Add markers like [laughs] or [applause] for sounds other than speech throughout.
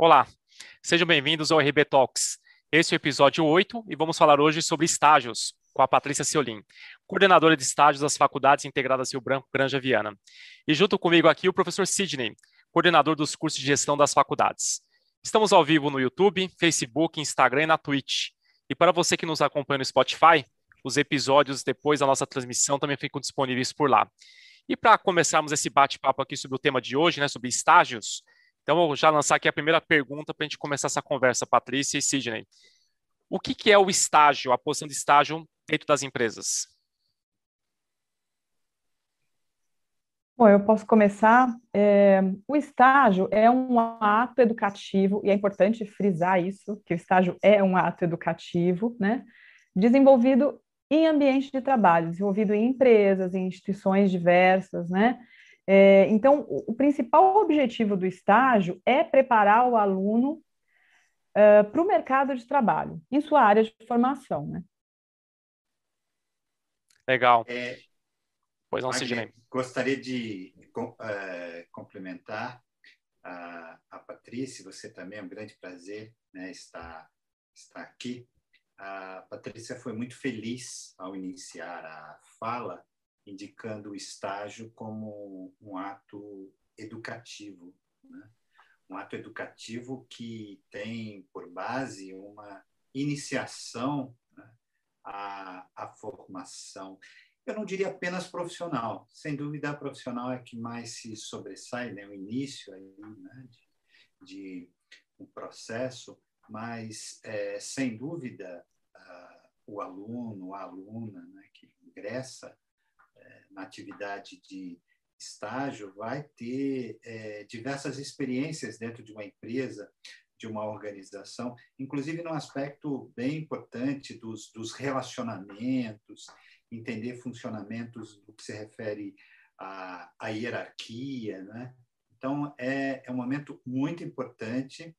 Olá, sejam bem-vindos ao RB Talks. Esse é o episódio 8 e vamos falar hoje sobre estágios com a Patrícia Ciolin, coordenadora de estágios das Faculdades Integradas Rio Branco Granja Viana. E junto comigo aqui o professor Sidney, coordenador dos cursos de gestão das faculdades. Estamos ao vivo no YouTube, Facebook, Instagram e na Twitch. E para você que nos acompanha no Spotify, os episódios depois da nossa transmissão também ficam disponíveis por lá. E para começarmos esse bate-papo aqui sobre o tema de hoje, né, sobre estágios, então vou já lançar aqui a primeira pergunta para a gente começar essa conversa, Patrícia e Sidney. O que, que é o estágio, a posição de estágio dentro das empresas? Bom, eu posso começar. É, o estágio é um ato educativo, e é importante frisar isso, que o estágio é um ato educativo, né? Desenvolvido em ambiente de trabalho, desenvolvido em empresas, em instituições diversas, né? É, então, o, o, principal objetivo do estágio é preparar o aluno uh, para o mercado de trabalho, em sua área de formação, né? Legal. É, pois não, Sidney. Gostaria de uh, complementar a, a Patrícia, você também, é um grande prazer né, estar, estar aqui a Patrícia foi muito feliz ao iniciar a fala, indicando o estágio como um ato educativo, né? um ato educativo que tem por base uma iniciação né, à, à formação. Eu não diria apenas profissional, sem dúvida a profissional é que mais se sobressai, né? o início aí, né? de, de um processo, mas, é, sem dúvida, o aluno, a aluna né, que ingressa atividade de estágio vai ter é, diversas experiências dentro de uma empresa, de uma organização, inclusive no aspecto bem importante dos, dos relacionamentos, entender funcionamentos do que se refere à, à hierarquia, né? Então, é, é um momento muito importante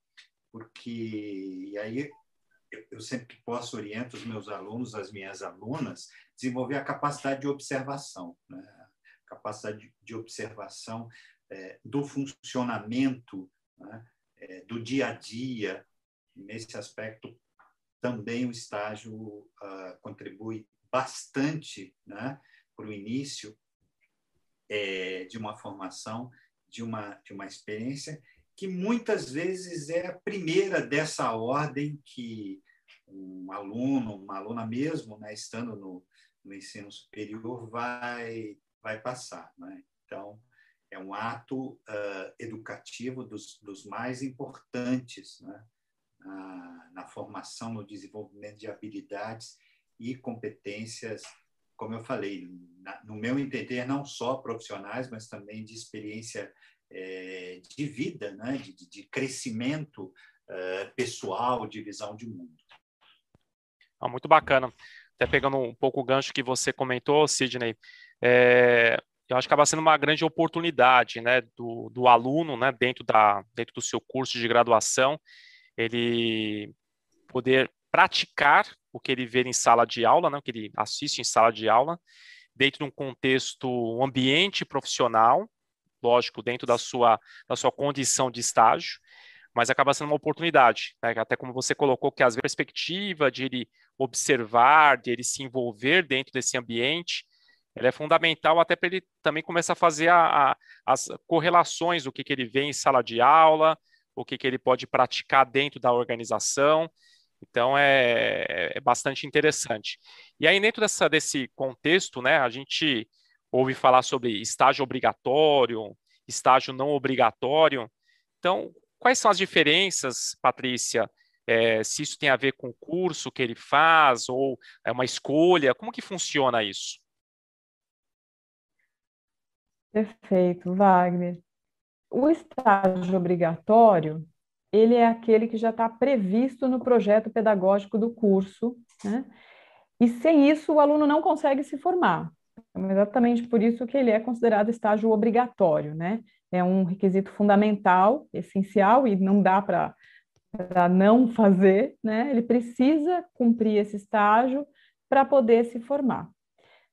porque e aí eu, eu sempre que posso oriento os meus alunos, as minhas alunas, desenvolver a capacidade de observação, né? capacidade de observação é, do funcionamento né? é, do dia a dia. Nesse aspecto, também o estágio uh, contribui bastante né? para o início é, de uma formação, de uma, de uma experiência que muitas vezes é a primeira dessa ordem que um aluno, uma aluna mesmo, né, estando no, no ensino superior, vai, vai passar. Né? Então, é um ato uh, educativo dos, dos mais importantes né? na, na formação, no desenvolvimento de habilidades e competências, como eu falei, na, no meu entender, não só profissionais, mas também de experiência é, de vida, né? de, de crescimento é, pessoal, de visão de mundo. Ah, muito bacana. Até pegando um pouco o gancho que você comentou, Sidney, é, eu acho que acaba sendo uma grande oportunidade né, do, do aluno, né, dentro, da, dentro do seu curso de graduação, ele poder praticar o que ele vê em sala de aula, né, o que ele assiste em sala de aula, dentro de um contexto, um ambiente profissional, lógico, dentro da sua, da sua condição de estágio, mas acaba sendo uma oportunidade, né? até como você colocou, que às vezes a perspectiva de ele observar, de ele se envolver dentro desse ambiente, ela é fundamental até para ele também começar a fazer a, a, as correlações, o que, que ele vê em sala de aula, o que, que ele pode praticar dentro da organização, então é, é bastante interessante. E aí, dentro dessa, desse contexto, né, a gente ouve falar sobre estágio obrigatório, estágio não obrigatório. Então, quais são as diferenças, Patrícia? É, se isso tem a ver com o curso que ele faz ou é uma escolha? Como que funciona isso? Perfeito, Wagner. O estágio obrigatório, ele é aquele que já está previsto no projeto pedagógico do curso, né? E sem isso o aluno não consegue se formar. É exatamente por isso que ele é considerado estágio obrigatório, né? É um requisito fundamental, essencial, e não dá para não fazer, né? Ele precisa cumprir esse estágio para poder se formar.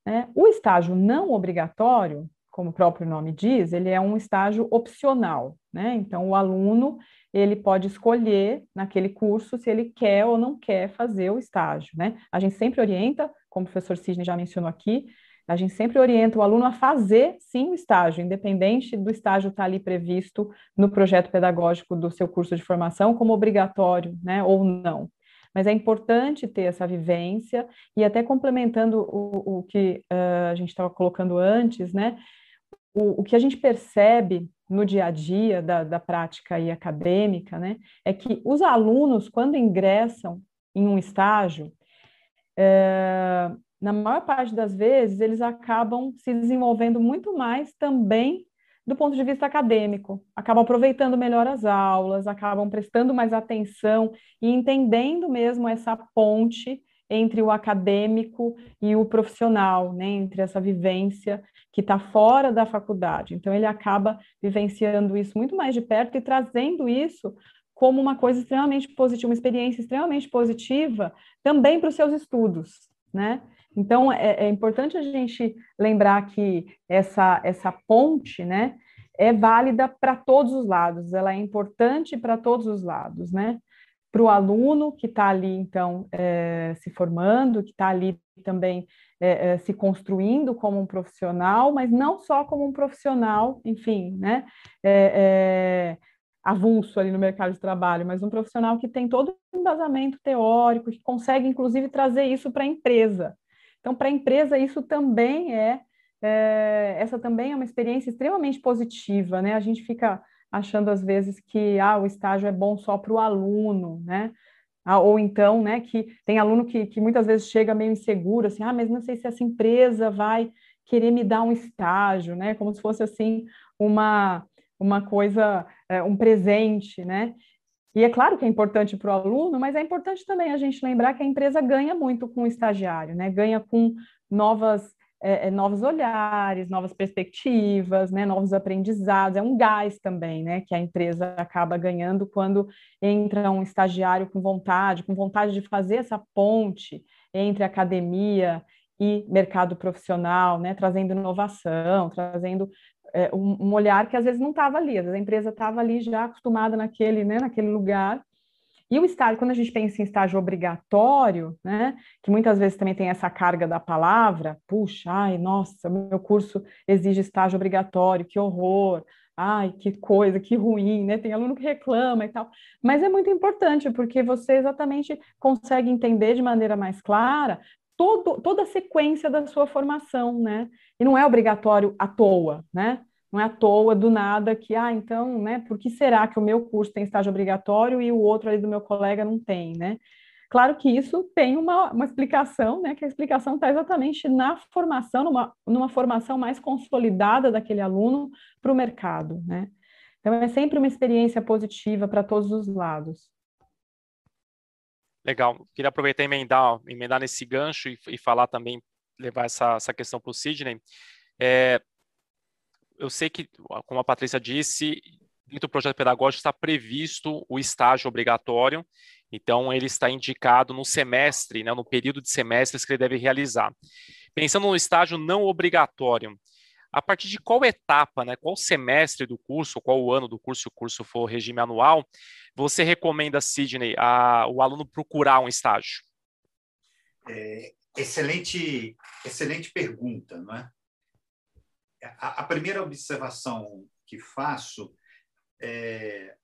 Né? O estágio não obrigatório, como o próprio nome diz, ele é um estágio opcional, né? Então, o aluno ele pode escolher naquele curso se ele quer ou não quer fazer o estágio, né? A gente sempre orienta, como o professor Sidney já mencionou aqui, a gente sempre orienta o aluno a fazer sim o estágio, independente do estágio estar ali previsto no projeto pedagógico do seu curso de formação como obrigatório, né, ou não. Mas é importante ter essa vivência e até complementando o, o que uh, a gente estava colocando antes, né, o, o que a gente percebe no dia a dia da, da prática e acadêmica, né, é que os alunos, quando ingressam em um estágio, é, na maior parte das vezes, eles acabam se desenvolvendo muito mais também do ponto de vista acadêmico, acabam aproveitando melhor as aulas, acabam prestando mais atenção e entendendo mesmo essa ponte entre o acadêmico e o profissional, né, entre essa vivência que está fora da faculdade. Então, ele acaba vivenciando isso muito mais de perto e trazendo isso como uma coisa extremamente positiva, uma experiência extremamente positiva também para os seus estudos, né? Então, é, é, importante a gente lembrar que essa, essa ponte, né, é válida para todos os lados, ela é importante para todos os lados, né? Para o aluno que está ali, então, é, se formando, que está ali também é, é, se construindo como um profissional, mas não só como um profissional, enfim, né? É, é, avulso ali no mercado de trabalho, mas um profissional que tem todo o embasamento teórico, que consegue, inclusive, trazer isso para a empresa. Então, para a empresa, isso também é, é, essa também é uma experiência extremamente positiva, né? A gente fica achando às vezes que ah, o estágio é bom só para o aluno, né? Ah, ou então, né, que tem aluno que, que muitas vezes chega meio inseguro, assim, ah, mas não sei se essa empresa vai querer me dar um estágio, né? Como se fosse assim uma uma coisa, é, um presente, né? E é claro que é importante para o aluno, mas é importante também a gente lembrar que a empresa ganha muito com o estagiário, né? Ganha com novas é, é, novos olhares, novas perspectivas, né, novos aprendizados, é um gás também, né, que a empresa acaba ganhando quando entra um estagiário com vontade, com vontade de fazer essa ponte entre academia e mercado profissional, né, trazendo inovação, trazendo é, um, um, olhar que às vezes não estava ali, às vezes a empresa estava ali já acostumada naquele, né, naquele lugar. E o estágio, quando a gente pensa em estágio obrigatório, né, que muitas vezes também tem essa carga da palavra, puxa, ai, nossa, meu curso exige estágio obrigatório, que horror, ai, que coisa, que ruim, né? Tem aluno que reclama e tal. Mas é muito importante, porque você exatamente consegue entender de maneira mais clara todo, toda a sequência da sua formação, né? E não é obrigatório à toa, né? Não é à toa do nada que, ah, então, né, por que será que o meu curso tem estágio obrigatório e o outro ali do meu colega não tem, né? Claro que isso tem uma, uma explicação, né? Que a explicação está exatamente na formação, numa, numa formação mais consolidada daquele aluno para o mercado, né? Então é sempre uma experiência positiva para todos os lados. Legal. Queria aproveitar e emendar, emendar nesse gancho e, e falar também, levar essa, essa questão para o Sidney. É, eu sei que, como a Patrícia disse, dentro do projeto pedagógico está previsto o estágio obrigatório, então ele está indicado no semestre, né, no período de semestres que ele deve realizar. Pensando no estágio não obrigatório, a partir de qual etapa, né, qual semestre do curso, qual ano do curso, se o curso for regime anual, você recomenda, Sidney, a, o aluno procurar um estágio? É, excelente, excelente pergunta, não é? A, a primeira observação que faço é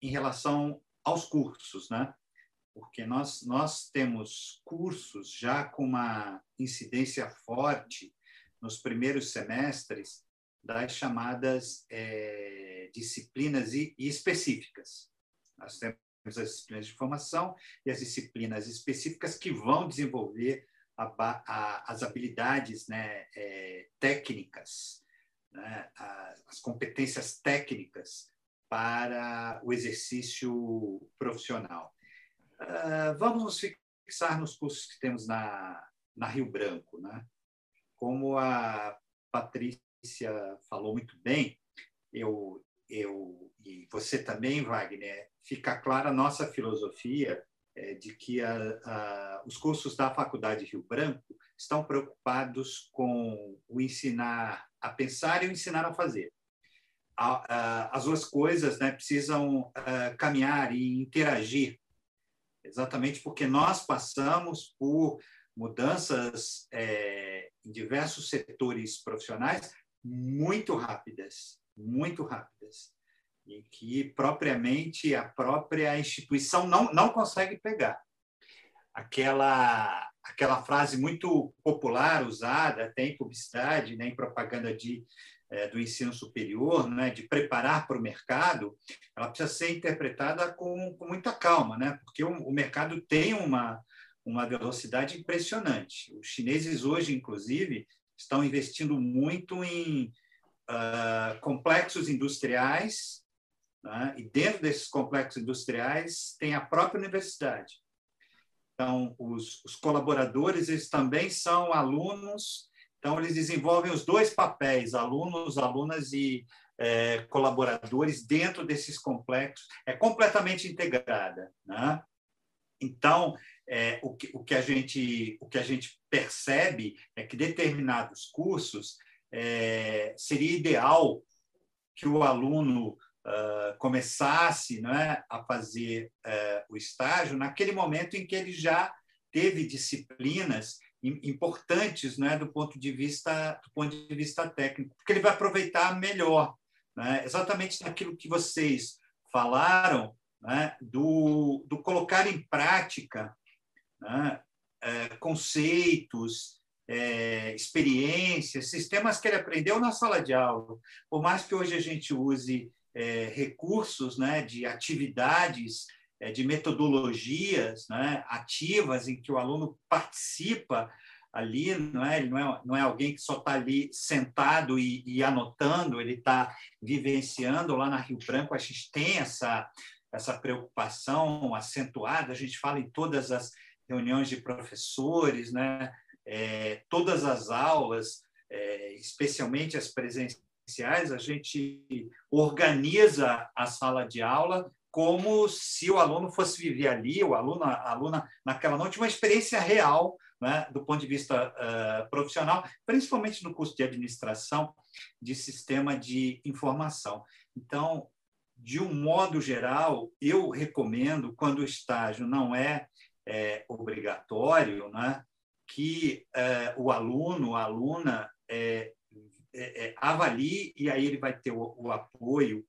em relação aos cursos, né? Porque nós, nós temos cursos já com uma incidência forte nos primeiros semestres das chamadas é, disciplinas específicas. Nós temos as disciplinas de formação e as disciplinas específicas que vão desenvolver a, a, as habilidades né, é, técnicas, né, as competências técnicas para o exercício profissional. Uh, vamos nos fixar nos cursos que temos na, na Rio Branco. Né? Como a Patrícia falou muito bem, eu, eu e você também, Wagner, fica clara a nossa filosofia é, de que a, a, os cursos da Faculdade Rio Branco estão preocupados com o ensinar a pensar e o ensinar a fazer. As duas coisas né, precisam caminhar e interagir, exatamente porque nós passamos por mudanças é, em diversos setores profissionais muito rápidas, muito rápidas, e que propriamente a própria instituição não, não consegue pegar. Aquela, aquela frase muito popular usada até em publicidade, né, em propaganda de, é, do ensino superior, né, de preparar para o mercado, ela precisa ser interpretada com, com muita calma, né, porque o, o mercado tem uma, uma velocidade impressionante. Os chineses hoje, inclusive, estão investindo muito em uh, complexos industriais, né? e dentro desses complexos industriais tem a própria universidade. Então, os, os colaboradores eles também são alunos, então eles desenvolvem os dois papéis, alunos, alunas e é, colaboradores dentro desses complexos. É completamente integrada. Né? Então, é, o, que, o, que a gente, o que a gente percebe é que determinados cursos é, seria ideal que o aluno uh, começasse né, a fazer uh, o estágio naquele momento em que ele já teve disciplinas importantes né, do ponto de vista do ponto de vista técnico, porque ele vai aproveitar melhor, né, exatamente naquilo que vocês falaram né, do, do colocar em prática né? é, conceitos, é, experiências, sistemas que ele aprendeu na sala de aula. Por mais que hoje a gente use é, recursos né, de atividades, é, de metodologias né, ativas em que o aluno participa ali, não é? Ele não é, não é alguém que só está ali sentado e, e anotando, ele está vivenciando. Lá na Rio Branco, a gente tem essa, essa preocupação acentuada, a gente fala em todas as reuniões de professores, né? É, todas as aulas, é, especialmente as presenciais, a gente organiza a sala de aula como se o aluno fosse viver ali, o aluno, a aluna naquela noite, uma experiência real, né, do ponto de vista uh, profissional, principalmente no curso de administração de sistema de informação. Então, de um modo geral, eu recomendo, quando o estágio não é é, obrigatório, né, que é, o aluno, a aluna, é, é, é, avalie e aí ele vai ter o, o apoio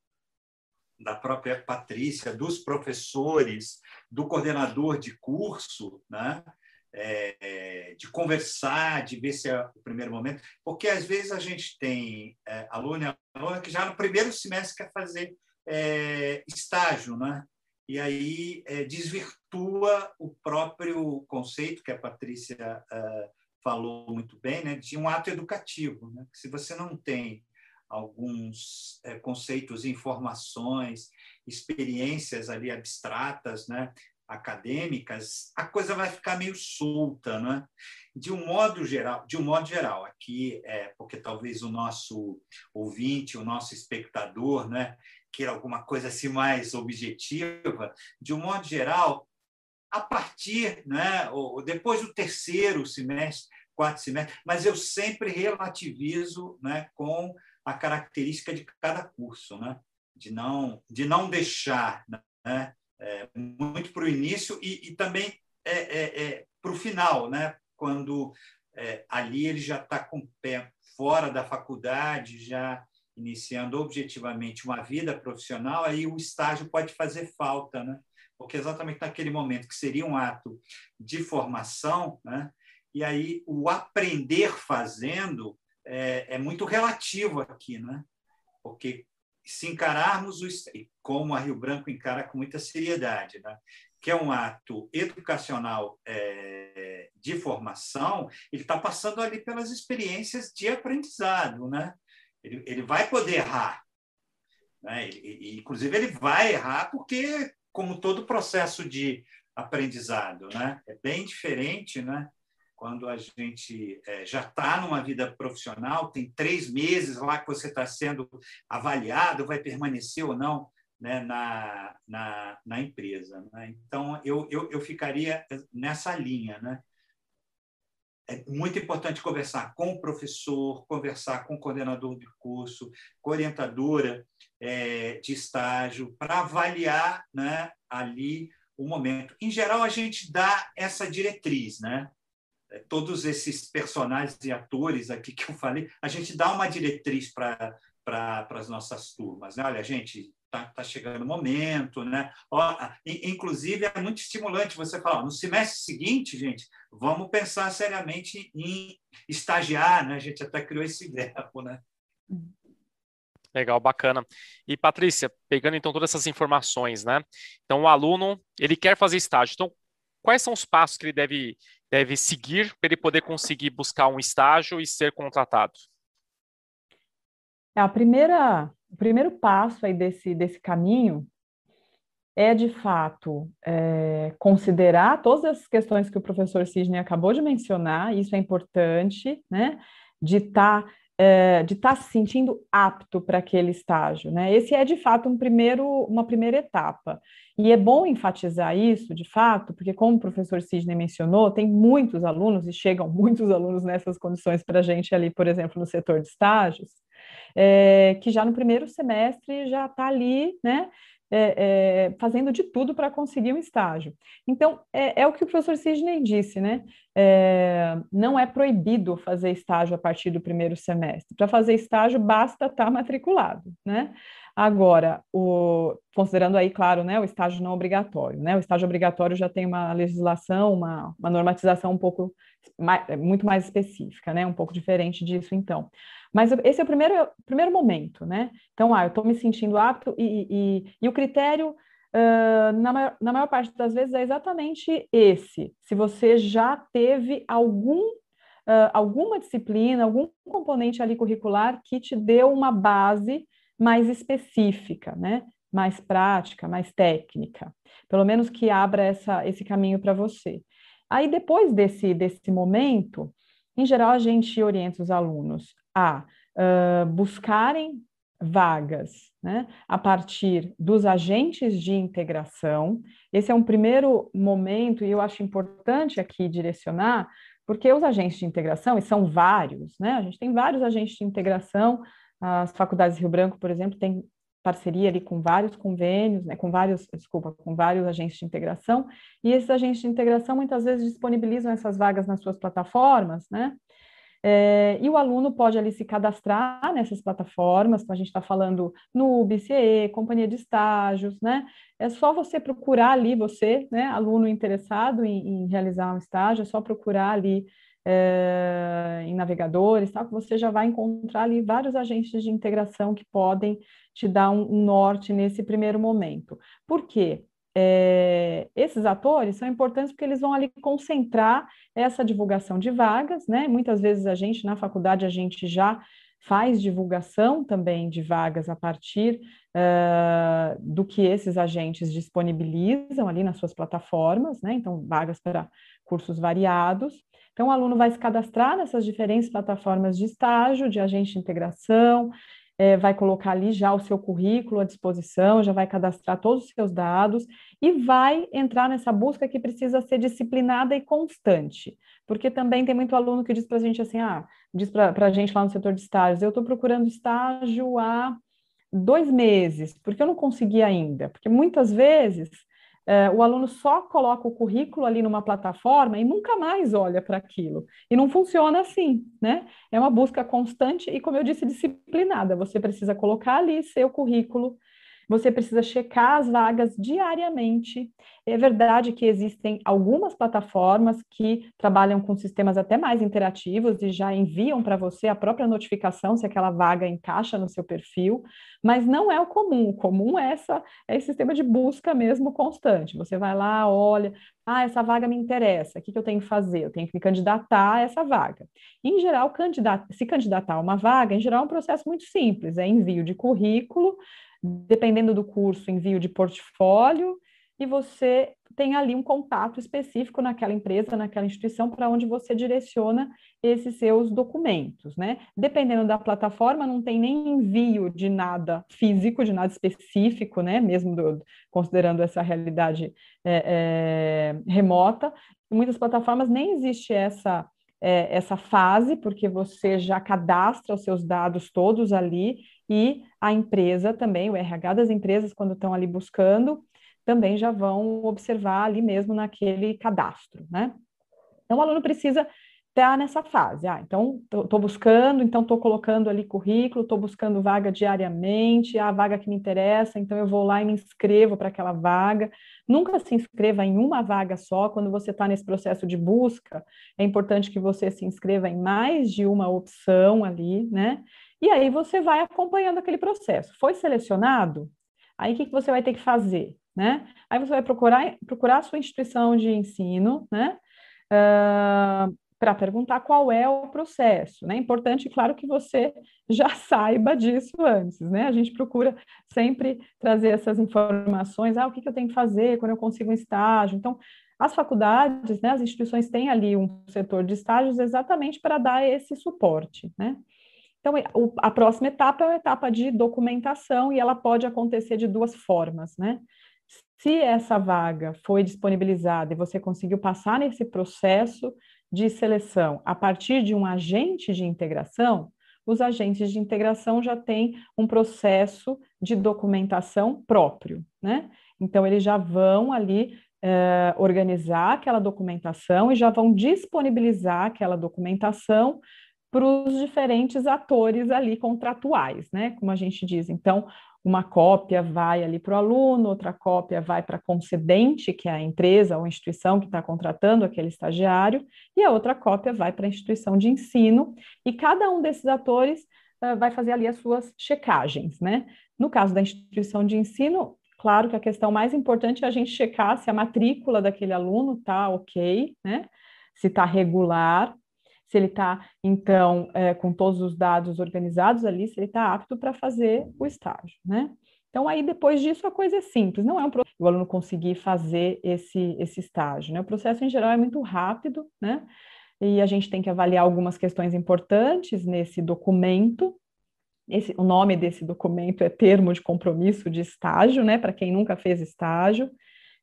da própria Patrícia, dos professores, do coordenador de curso, né? É, de conversar, de ver se é o primeiro momento, porque às vezes a gente tem é, aluno e aluna que já no primeiro semestre quer fazer é, estágio, né? E aí é, desvirtua o próprio conceito que a Patrícia uh, falou muito bem, né, de um ato educativo. Né? Se você não tem alguns é, conceitos, informações, experiências ali abstratas, né, acadêmicas, a coisa vai ficar meio solta, né? De um modo geral, de um modo geral, aqui é porque talvez o nosso ouvinte, o nosso espectador, né, queira alguma coisa assim mais objetiva, de um modo geral, a partir, né, ou depois do terceiro semestre, quarto semestre, mas eu sempre relativizo, né, com a característica de cada curso, né, de não de não deixar, né, é, muito para o início e, e também é, é, é para o final, né, quando é, ali ele já está com o pé fora da faculdade, já iniciando objetivamente uma vida profissional, aí o estágio pode fazer falta, né? Porque exatamente naquele momento que seria um ato de formação, né? E aí o aprender fazendo é, é muito relativo aqui, né? Porque se encararmos o como a Rio Branco encara com muita seriedade, né? que é um ato educacional é, de formação, ele está passando ali pelas experiências de aprendizado, né? Ele, ele vai poder errar. Né? Ele, inclusive, ele vai errar porque, como todo processo de aprendizado, né? é bem diferente né? quando a gente é, já está numa vida profissional, tem três meses lá que você está sendo avaliado, vai permanecer ou não né, na, na, na, empresa. Né? Então, eu, eu, eu ficaria nessa linha. Né? É muito importante conversar com o professor, conversar com o coordenador do curso, com a orientadora é, de estágio, para avaliar né, ali o momento. Em geral, a gente dá essa diretriz, né? É, todos esses personagens e atores aqui que eu falei, a gente dá uma diretriz para as nossas turmas. Né? Olha, gente, está tá chegando o momento, né? Ó, inclusive, é muito estimulante você falar, no semestre seguinte, gente, vamos pensar seriamente em estagiar, né? A gente até criou esse [laughs] verbo, né? Legal, bacana. E Patrícia, pegando então todas essas informações, né? Então o aluno, ele quer fazer estágio. Então, quais são os passos que ele deve, deve seguir para ele poder conseguir buscar um estágio e ser contratado? A primeira, o primeiro passo aí desse, desse caminho é, de fato, é, considerar todas as questões que o professor Sidney acabou de mencionar, isso é importante, né? De estar tá, é, de tá se sentindo apto para aquele estágio, né? Esse é, de fato, um primeiro, uma primeira etapa. E é bom enfatizar isso, de fato, porque, como o professor Sidney mencionou, tem muitos alunos, e chegam muitos alunos nessas condições para a gente ali, por exemplo, no setor de estágios, é, que já no primeiro semestre já está ali, né? É, é, fazendo de tudo para conseguir um estágio. Então, é, é, o que o professor Sidney disse, né? É, não é proibido fazer estágio a partir do primeiro semestre. Para fazer estágio, basta estar tá matriculado, né? Agora, o, considerando aí, claro, né, o estágio não obrigatório, né? O estágio obrigatório já tem uma legislação, uma, uma normatização um pouco mais, muito mais específica, né? Um pouco diferente disso, então. Mas esse é o primeiro, primeiro momento, né? Então, ah, eu estou me sentindo apto e, e, e o critério, uh, na, maior, na maior parte das vezes, é exatamente esse. Se você já teve algum Uh, alguma disciplina, algum componente ali curricular que te deu uma base mais específica, né? mais prática, mais técnica, pelo menos que abra essa, esse caminho para você. Aí, depois desse, desse momento, em geral, a gente orienta os alunos a uh, buscarem vagas né, a partir dos agentes de integração. Esse é um primeiro momento, e eu acho importante aqui direcionar, porque os agentes de integração, e são vários, né? A gente tem vários agentes de integração, as faculdades de Rio Branco, por exemplo, tem parceria ali com vários convênios, né, com vários, desculpa, com vários agentes de integração, e esses agentes de integração muitas vezes disponibilizam essas vagas nas suas plataformas, né? É, e o aluno pode ali se cadastrar nessas plataformas, então a gente está falando no BCE, companhia de estágios, né? É só você procurar ali, você, né, aluno interessado em, em realizar um estágio, é só procurar ali é, em navegadores, tal, que você já vai encontrar ali vários agentes de integração que podem te dar um, norte nesse primeiro momento. Por quê? É, esses atores são importantes porque eles vão ali concentrar essa divulgação de vagas, né? Muitas vezes a gente, na faculdade, a gente já faz divulgação também de vagas a partir uh, do que esses agentes disponibilizam ali nas suas plataformas, né? Então, vagas para cursos variados. Então, o aluno vai se cadastrar nessas diferentes plataformas de estágio, de agente de integração, é, vai colocar ali já o seu currículo à disposição, já vai cadastrar todos os seus dados e vai entrar nessa busca que precisa ser disciplinada e constante. Porque também tem muito aluno que diz para a gente assim, ah, diz para a gente lá no setor de estágios, eu estou procurando estágio há dois meses, porque eu não consegui ainda. Porque muitas vezes é, o aluno só coloca o currículo ali numa plataforma e nunca mais olha para aquilo. E não funciona assim, né? É uma busca constante e, como eu disse, disciplinada. Você precisa colocar ali seu currículo você precisa checar as vagas diariamente. É verdade que existem algumas plataformas que trabalham com sistemas até mais interativos e já enviam para você a própria notificação se aquela vaga encaixa no seu perfil, mas não é o comum. O comum é, essa, é esse sistema de busca mesmo constante. Você vai lá, olha, ah, essa vaga me interessa, o que, que eu tenho que fazer? Eu tenho que me candidatar a essa vaga. Em geral, candidat se candidatar a uma vaga, em geral, é um processo muito simples, é envio de currículo, dependendo do curso, envio de portfólio, e você tem ali um contato específico naquela empresa, naquela instituição, para onde você direciona esses seus documentos, né? Dependendo da plataforma, não tem nem envio de nada físico, de nada específico, né? Mesmo do, considerando essa realidade é, é, remota. Em muitas plataformas nem existe essa é, essa fase, porque você já cadastra os seus dados todos ali e a empresa também, o RH das empresas, quando estão ali buscando, também já vão observar ali mesmo naquele cadastro, né? Então, o aluno precisa estar nessa fase. Ah, então, estou buscando, então estou colocando ali currículo, estou buscando vaga diariamente, a vaga que me interessa, então eu vou lá e me inscrevo para aquela vaga. Nunca se inscreva em uma vaga só. Quando você está nesse processo de busca, é importante que você se inscreva em mais de uma opção ali, né? E aí você vai acompanhando aquele processo. Foi selecionado? Aí o que, que você vai ter que fazer? Né? Aí você vai procurar, procurar a sua instituição de ensino, né? Uh, para perguntar qual é o processo. Né? É importante, claro, que você já [laughs] saiba disso antes. Né? A gente procura sempre trazer essas informações. Ah, o que, que eu tenho que fazer quando eu consigo um estágio? Então, as faculdades, né, as instituições têm ali um setor de estágios exatamente para dar esse suporte. Né? Então, a próxima etapa é a etapa de documentação e ela pode acontecer de duas formas, né? Se essa vaga foi disponibilizada e você conseguiu passar nesse processo de seleção a partir de um agente de integração, os agentes de integração já têm um processo de documentação próprio, né? Então, eles já vão ali eh, organizar aquela documentação e já vão disponibilizar aquela documentação para os diferentes atores ali contratuais, né? Como a gente diz. Então, uma cópia vai ali para o aluno, outra cópia vai para a concedente, que é a empresa ou instituição que está contratando aquele estagiário, e a outra cópia vai para a instituição de ensino, e cada um desses atores uh, vai fazer ali as suas checagens, né? No caso da instituição de ensino, claro que a questão mais importante é a gente checar se a matrícula daquele aluno está ok, né? Se está regular, se ele está, então, é, com todos os dados organizados ali, se ele está apto para fazer o estágio, né? Então, aí, depois disso, a coisa é simples, não é um o aluno conseguir fazer esse, esse estágio, né? O processo, em geral, é muito rápido, né? E a gente tem que avaliar algumas questões importantes nesse documento. Esse, o nome desse documento é Termo de Compromisso de Estágio, né? Para quem nunca fez estágio.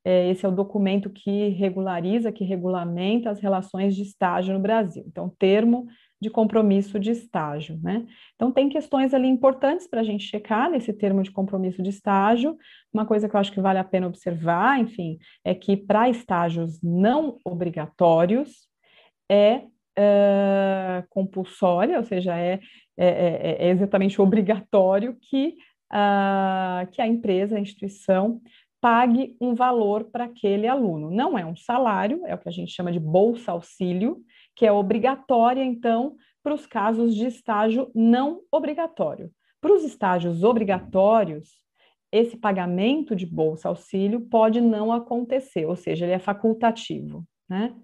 É, esse é o documento que regulariza, que regulamenta as relações de estágio no Brasil. Então, termo de compromisso de estágio, né? Então, tem questões ali importantes para a gente checar nesse termo de compromisso de estágio. Uma coisa que eu acho que vale a pena observar, enfim, é que para estágios não obrigatórios é uh, compulsória, ou seja, é, é, é, é exatamente [laughs] obrigatório que, uh, que a empresa, a instituição, pague um valor para aquele aluno. Não é um salário, é o que a gente chama de bolsa auxílio, que é obrigatória, então, para os casos de estágio não obrigatório. Para os estágios obrigatórios, esse pagamento de bolsa auxílio pode não acontecer, ou seja, ele é facultativo, né?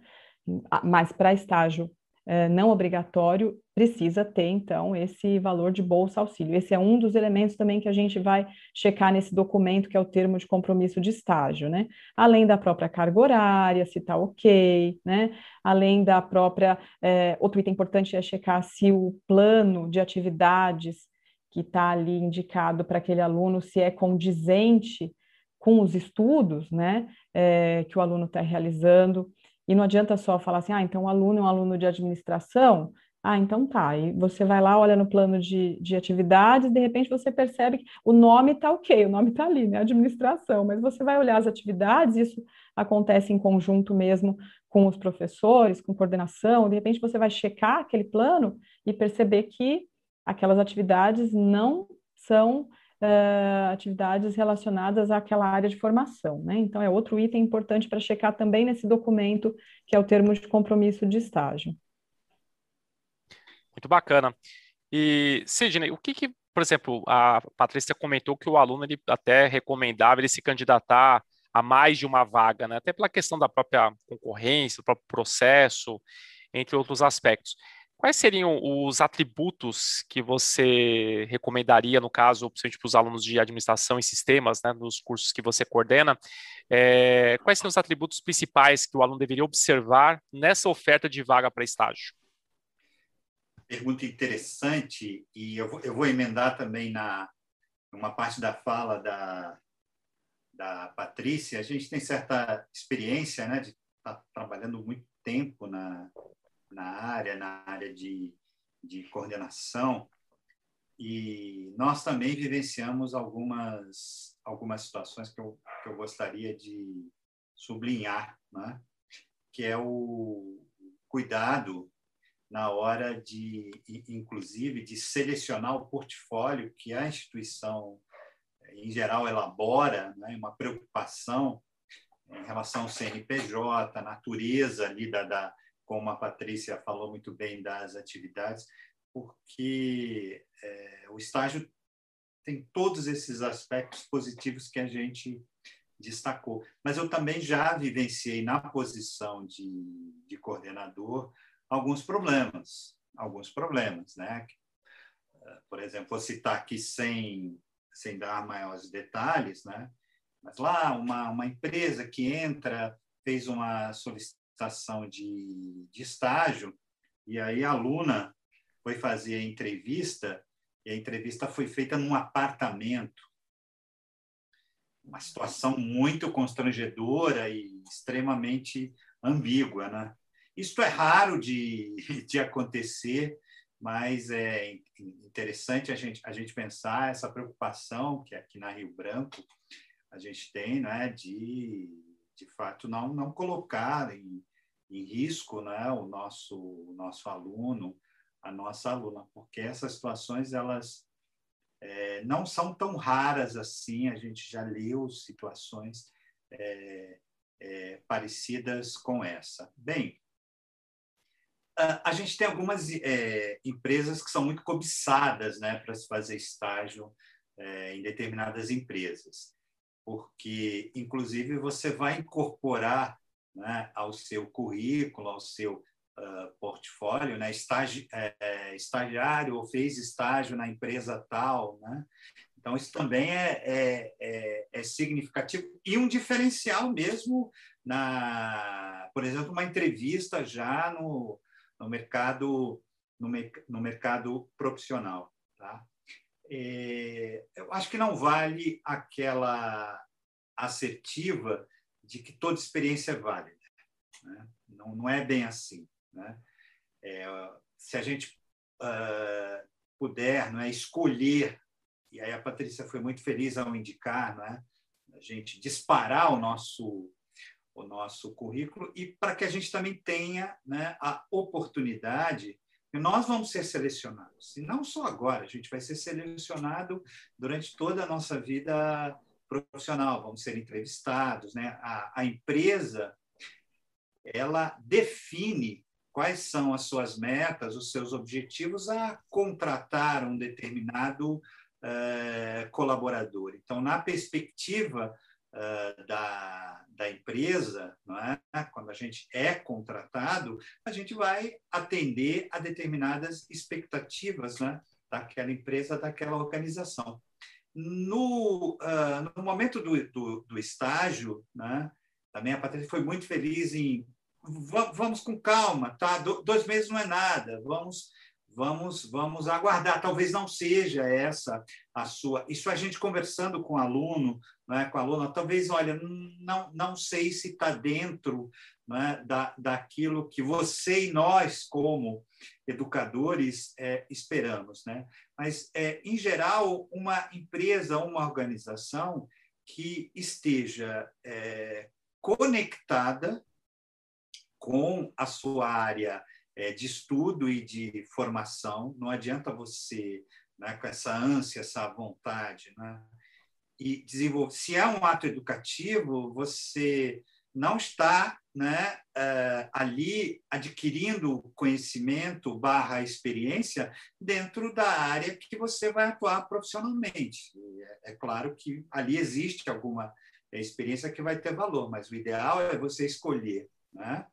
Mas para estágio é, não obrigatório, precisa ter, então, esse valor de bolsa auxílio. Esse é um dos elementos também que a gente vai checar nesse documento, que é o termo de compromisso de estágio, né? Além da própria carga horária, se está ok, né? Além da própria. É, outro item importante é checar se o plano de atividades que está ali indicado para aquele aluno, se é condizente com os estudos, né? É, que o aluno está realizando. E não adianta só falar assim, ah, então o aluno é um aluno de administração, ah, então tá. E você vai lá, olha no plano de, de atividades, de repente você percebe que o nome está ok, o nome está ali, né? Administração, mas você vai olhar as atividades, isso acontece em conjunto mesmo com os professores, com coordenação, de repente você vai checar aquele plano e perceber que aquelas atividades não são uh, atividades relacionadas àquela área de formação. Né? Então, é outro item importante para checar também nesse documento, que é o termo de compromisso de estágio. Muito bacana. E, Sidney, o que, que por exemplo, a Patrícia comentou que o aluno ele até recomendava ele se candidatar a mais de uma vaga, né? até pela questão da própria concorrência, do próprio processo, entre outros aspectos. Quais seriam os atributos que você recomendaria, no caso, principalmente para os alunos de administração e sistemas, né, nos cursos que você coordena? É, quais seriam os atributos principais que o aluno deveria observar nessa oferta de vaga para estágio? Pergunta interessante, e eu vou, eu vou emendar também na uma parte da fala da, da Patrícia. A gente tem certa experiência né, de estar trabalhando muito tempo na, na área, na área de, de coordenação, e nós também vivenciamos algumas, algumas situações que eu, que eu gostaria de sublinhar, né? que é o cuidado na hora de, inclusive, de selecionar o portfólio que a instituição, em geral, elabora, né? uma preocupação em relação ao CNPJ, a natureza ali da, da, como a Patrícia falou muito bem das atividades, porque é, o estágio tem todos esses aspectos positivos que a gente destacou. Mas eu também já vivenciei na posição de, de coordenador alguns problemas, alguns problemas, né? Por exemplo, vou citar aqui sem sem dar maiores detalhes, né? Mas lá uma uma empresa que entra fez uma solicitação de, de estágio e aí a aluna foi fazer a entrevista e a entrevista foi feita num apartamento. Uma situação muito constrangedora e extremamente ambígua, né? Isso é raro de, [laughs] de acontecer, mas é interessante a gente, a gente pensar essa preocupação que aqui na Rio Branco a gente tem, né, de, de fato, não, não colocar em, em risco né, o, nosso, nosso aluno, a nossa aluna, porque essas situações elas é, não são tão raras assim. A gente já leu situações é, é, parecidas com essa. Bem, a, a gente tem algumas é, empresas que são muito cobiçadas, né, para se fazer estágio é, em determinadas empresas, porque inclusive você vai incorporar né, ao seu currículo, ao seu uh, portfólio, né? Estagi, é, é, estagiário ou fez estágio na empresa tal, né? Então, isso também é, é, é, é, significativo e um diferencial mesmo, na, por exemplo, uma entrevista já no, no, mercado, no, no mercado profissional. Tá? É, eu acho que não vale aquela assertiva de que toda experiência é válida. Né? Não, não é bem assim. Né? É, se a gente uh, puder não é, escolher, e aí a Patrícia foi muito feliz ao indicar, não é? a gente disparar o nosso, o nosso currículo e para que a gente também tenha né, a oportunidade nós vamos ser selecionados, e não só agora, a gente vai ser selecionado durante toda a nossa vida profissional, vamos ser entrevistados, né? A, a empresa ela define quais são as suas metas, os seus objetivos a contratar um determinado uh, colaborador. Então, na perspectiva uh, da, da empresa, é? quando a gente é contratado, a gente vai atender a determinadas expectativas né? daquela empresa, daquela organização. No, uh, no momento do, do, do estágio, né? também a Patrícia foi muito feliz em vamos com calma, tá? dois meses não é nada, vamos, vamos, vamos aguardar. Talvez não seja essa a sua. Isso a gente conversando com o aluno, né, com a aluna, talvez, olha, não, não sei se está dentro né, da, daquilo que você e nós, como educadores, é, esperamos. Né? Mas, é, em geral, uma empresa, uma organização que esteja é, conectada com a sua área é, de estudo e de formação. Não adianta você, né, com essa ânsia, essa vontade, né, e desenvolver. Se é um ato educativo, você não está né, uh, ali adquirindo conhecimento barra experiência dentro da área que você vai atuar profissionalmente. É, é claro que ali existe alguma experiência que vai ter valor, mas o ideal é você escolher né,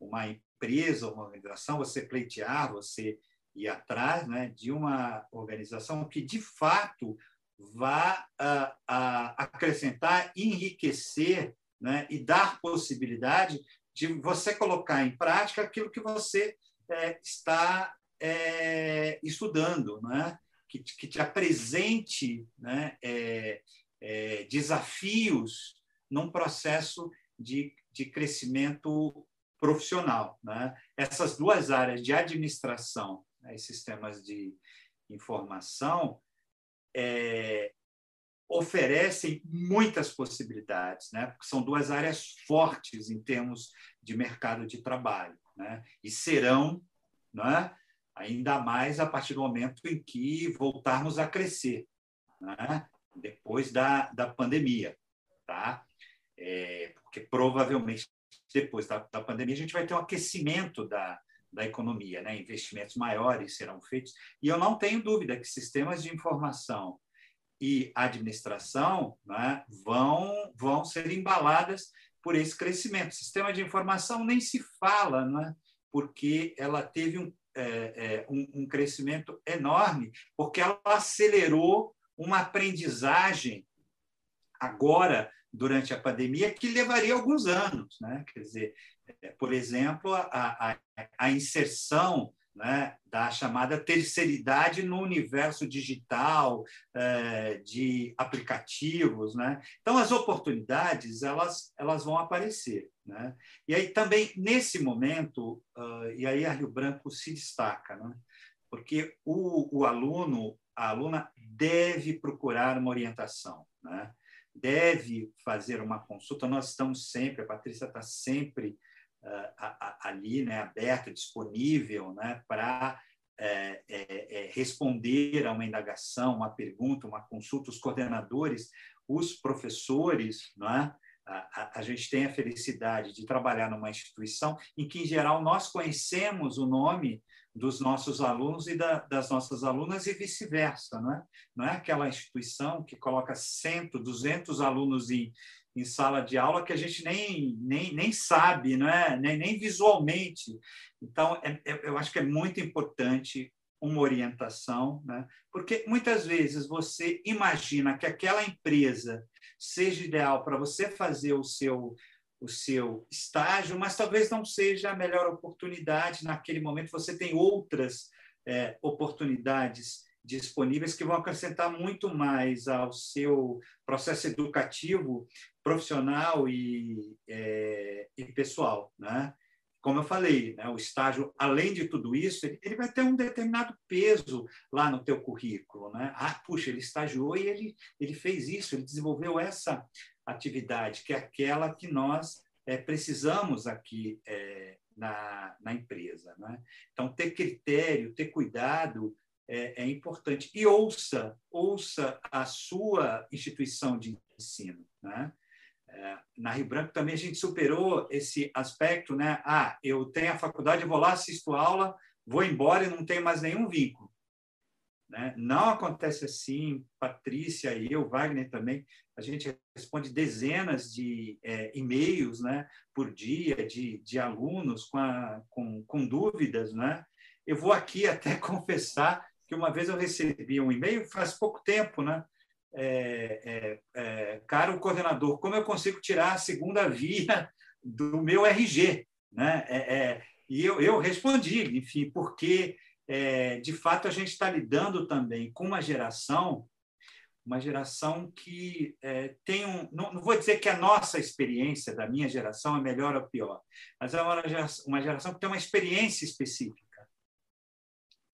uma empresa, uma organização, você pleitear, você ir atrás né, de uma organização que, de fato, vá uh, uh, acrescentar, enriquecer né, e dar possibilidade de você colocar em prática aquilo que você é, está é, estudando, né? que, que te apresente né, é, é desafios num processo de, de crescimento profissional. Né? Essas duas áreas de administração né, e sistemas de informação é, oferecem muitas possibilidades, né? porque são duas áreas fortes em termos de mercado de trabalho, né? e serão né, ainda mais a partir do momento em que voltarmos a crescer, né? depois da, da pandemia. Tá? É, porque provavelmente depois da, da pandemia a gente vai ter um aquecimento da, da economia, né? investimentos maiores serão feitos. E eu não tenho dúvida que sistemas de informação e administração né, vão, vão ser embaladas por esse crescimento. sistema de informação nem se fala, né, porque ela teve um, é, é, um, um crescimento enorme, porque ela acelerou uma aprendizagem agora durante a pandemia que levaria alguns anos, né? Quer dizer, é, por exemplo, a, a, a inserção né, da chamada terceiridade no universo digital, é, de aplicativos. Né? Então, as oportunidades elas, elas vão aparecer. Né? E aí também, nesse momento, uh, e aí a Rio Branco se destaca, né? porque o, o aluno, a aluna deve procurar uma orientação, né? Deve fazer uma consulta. Nós estamos sempre, a Patrícia está sempre ali, né, aberta, disponível, né, para é, é, é, responder a uma indagação, uma pergunta, uma consulta, os coordenadores, os professores, né, a, a, gente tem a felicidade de trabalhar numa instituição em que, em geral, nós conhecemos o nome dos nossos alunos e da, das nossas alunas e vice-versa, não é? Não é aquela instituição que coloca 100, 200 alunos em, em sala de aula que a gente nem, nem, nem sabe, não é? nem, nem visualmente. Então, é, é, eu acho que é muito importante uma orientação, né? porque muitas vezes você imagina que aquela empresa seja ideal para você fazer o seu o seu estágio, mas talvez não seja a melhor oportunidade naquele momento. Você tem outras é, oportunidades disponíveis que vão acrescentar muito mais ao seu processo educativo, profissional e, é, e pessoal, né? Como eu falei, né, o estágio, além de tudo isso, ele, ele, vai ter um determinado peso lá no teu currículo, né? Ah, puxa, ele estagiou e ele, ele fez isso, ele desenvolveu essa atividade, que é aquela que nós é, precisamos aqui é, na, na empresa, né? Então, ter critério, ter cuidado é, é, importante. E ouça, ouça a sua instituição de ensino. Né? É, na Rio Branco também a gente superou esse aspecto, né? Ah, eu tenho a faculdade, vou lá, assisto aula, vou embora e não tenho mais nenhum vínculo. Né? Não acontece assim, Patrícia e eu, Wagner também, a gente responde dezenas de é, e-mails né, por dia de, de alunos com, a, com, com dúvidas. Né? Eu vou aqui [laughs] até confessar que uma vez eu recebi um e-mail, faz pouco tempo, né? É, é, é, caro coordenador, como eu consigo tirar a segunda via do meu RG? Né? É, é, e eu, eu respondi, enfim, porque é, de fato a gente está lidando também com uma geração, uma geração que tem um. Não, não, vou dizer que a nossa experiência da minha geração é melhor ou pior, mas é uma geração, uma geração que tem uma experiência específica.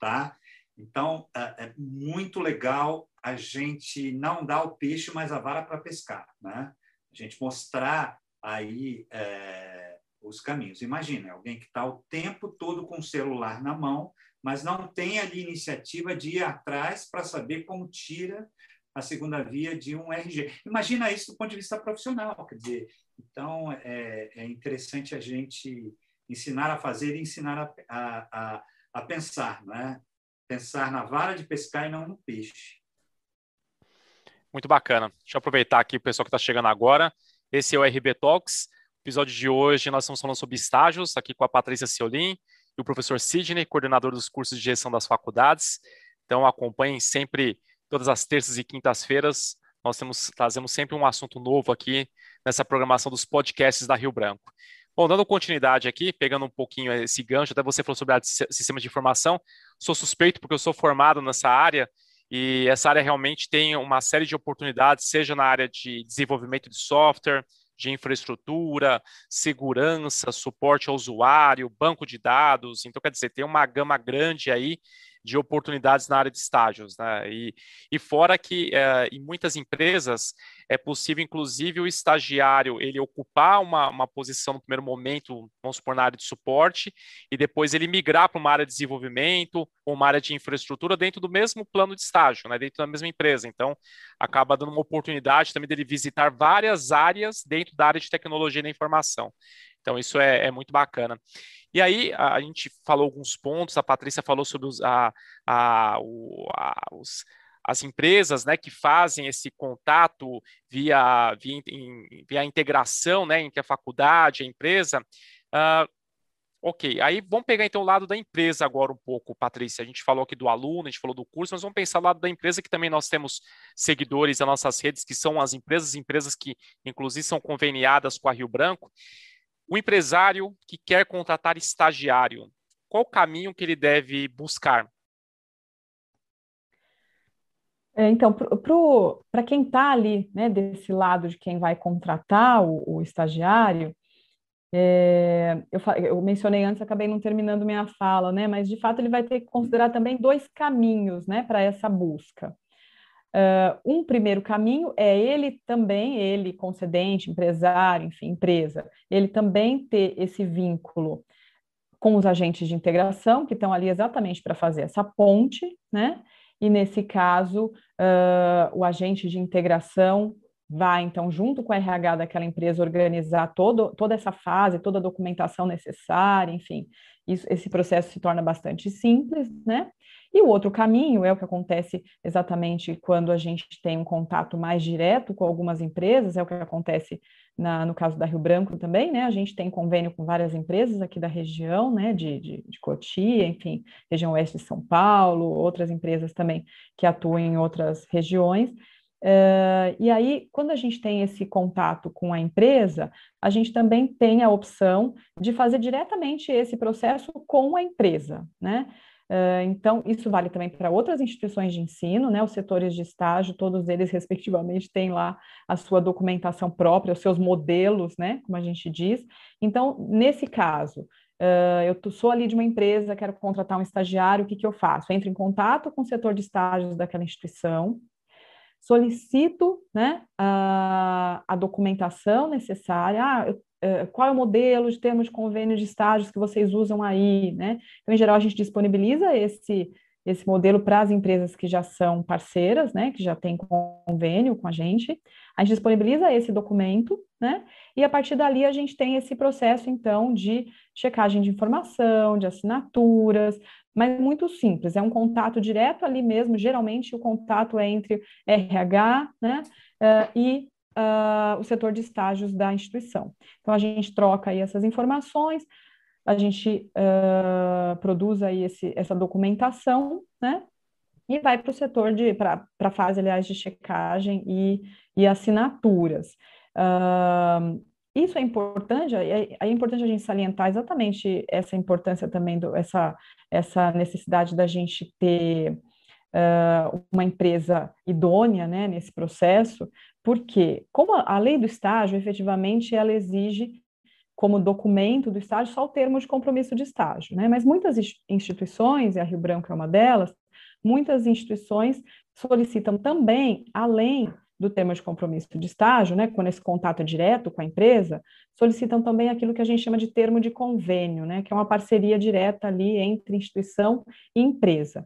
Tá? Então, é, é muito legal a gente não dar o peixe, mas a vara para pescar, né? A gente mostrar aí é, os caminhos. Imagina, alguém que está o tempo todo com o celular na mão, mas não tem ali iniciativa de ir atrás para saber como tira a segunda via de um RG. Imagina isso do ponto de vista profissional, quer dizer, então é, é interessante a gente ensinar a fazer e ensinar a, a, a, a pensar, né? pensar na vara de pescar e não no peixe. Muito bacana. Deixa eu aproveitar aqui o pessoal que está chegando agora. Esse é o RB Talks. Episódio de hoje nós estamos falando sobre estágios, aqui com a Patrícia Ciolin e o professor Sidney, coordenador dos cursos de gestão das faculdades. Então acompanhem sempre, todas as terças e quintas-feiras, nós temos, trazemos sempre um assunto novo aqui nessa programação dos podcasts da Rio Branco. Bom, dando continuidade aqui, pegando um pouquinho esse gancho, até você falou sobre sistemas de informação, sou suspeito porque eu sou formado nessa área e essa área realmente tem uma série de oportunidades, seja na área de desenvolvimento de software, de infraestrutura, segurança, suporte ao usuário, banco de dados. Então, quer dizer, tem uma gama grande aí de oportunidades na área de estágios. Né? E, e fora que é, em muitas empresas é possível, inclusive, o estagiário ele ocupar uma, uma posição no primeiro momento, vamos supor, na área de suporte, e depois ele migrar para uma área de desenvolvimento ou uma área de infraestrutura dentro do mesmo plano de estágio, né? dentro da mesma empresa. Então, acaba dando uma oportunidade também dele visitar várias áreas dentro da área de tecnologia da informação. Então, isso é, é muito bacana. E aí, a, a, gente falou alguns pontos, a Patrícia falou sobre os, a, a, o, a, os, as empresas né, que fazem esse contato via, via, via integração né, entre a faculdade e a empresa. Uh, ok, aí vamos pegar então o lado da empresa agora um pouco, Patrícia. A gente falou aqui do aluno, a gente falou do curso, mas vamos pensar o lado da empresa, que também nós temos seguidores nas nossas redes, que são as empresas, empresas que inclusive são conveniadas com a Rio Branco. O empresário que quer contratar estagiário, qual o caminho que ele deve buscar? É, então, para quem está ali, né, desse lado de quem vai contratar o, o estagiário, é, eu, eu, mencionei antes, acabei não terminando minha fala, né, mas de fato ele vai ter que considerar também dois caminhos né, para essa busca. Uh, um primeiro caminho é ele também, ele concedente, empresário, enfim, empresa, ele também ter esse vínculo com os agentes de integração, que estão ali exatamente para fazer essa ponte, né? E nesse caso, uh, o agente de integração vai, então, junto com a RH daquela empresa, organizar todo, toda essa fase, toda a documentação necessária, enfim, isso, esse processo se torna bastante simples, né? E o outro caminho é o que acontece exatamente quando a gente tem um contato mais direto com algumas empresas, é o que acontece na, no caso da Rio Branco também, né? A gente tem convênio com várias empresas aqui da região, né? De, de, de Cotia, enfim, região oeste de São Paulo, outras empresas também que atuam em outras regiões. Uh, e aí, quando a gente tem esse contato com a empresa, a gente também tem a opção de fazer diretamente esse processo com a empresa, né? Uh, então, isso vale também para outras instituições de ensino, né? Os setores de estágio, todos eles, respectivamente, têm lá a sua documentação própria, os seus modelos, né? Como a gente diz. Então, nesse caso, uh, eu sou ali de uma empresa, quero contratar um estagiário, o que, que eu faço? entro em contato com o setor de estágios daquela instituição, solicito né, a, a documentação necessária. Ah, eu eh, qual é o modelo de termos de convênio de estágios que vocês usam aí, né? Então, em geral, a gente disponibiliza esse, esse modelo para as empresas que já são parceiras, né, que já têm convênio com a gente. A gente disponibiliza esse documento, né, e a partir dali a gente tem esse processo, então, de checagem de informação, de assinaturas, mas muito simples, é um contato direto ali mesmo, geralmente o contato é entre RH, né, uh, e uh, o setor de estágios da instituição. Então, a gente troca aí essas informações, a gente uh, produz aí esse, essa documentação, né? E vai para o setor de, para a fase, aliás, de checagem e, e assinaturas. Uh, isso é importante, é, é, importante a gente salientar exatamente essa importância também, do, essa, essa necessidade da gente ter uh, uma empresa idônea né, nesse processo, porque, como a, lei do estágio, efetivamente, ela exige como documento do estágio só o termo de compromisso de estágio, né? Mas muitas instituições, e a Rio Branco é uma delas, muitas instituições solicitam também, além do termo de compromisso de estágio, né, quando esse contato é direto com a empresa, solicitam também aquilo que a gente chama de termo de convênio, né, que é uma parceria direta ali entre instituição e empresa.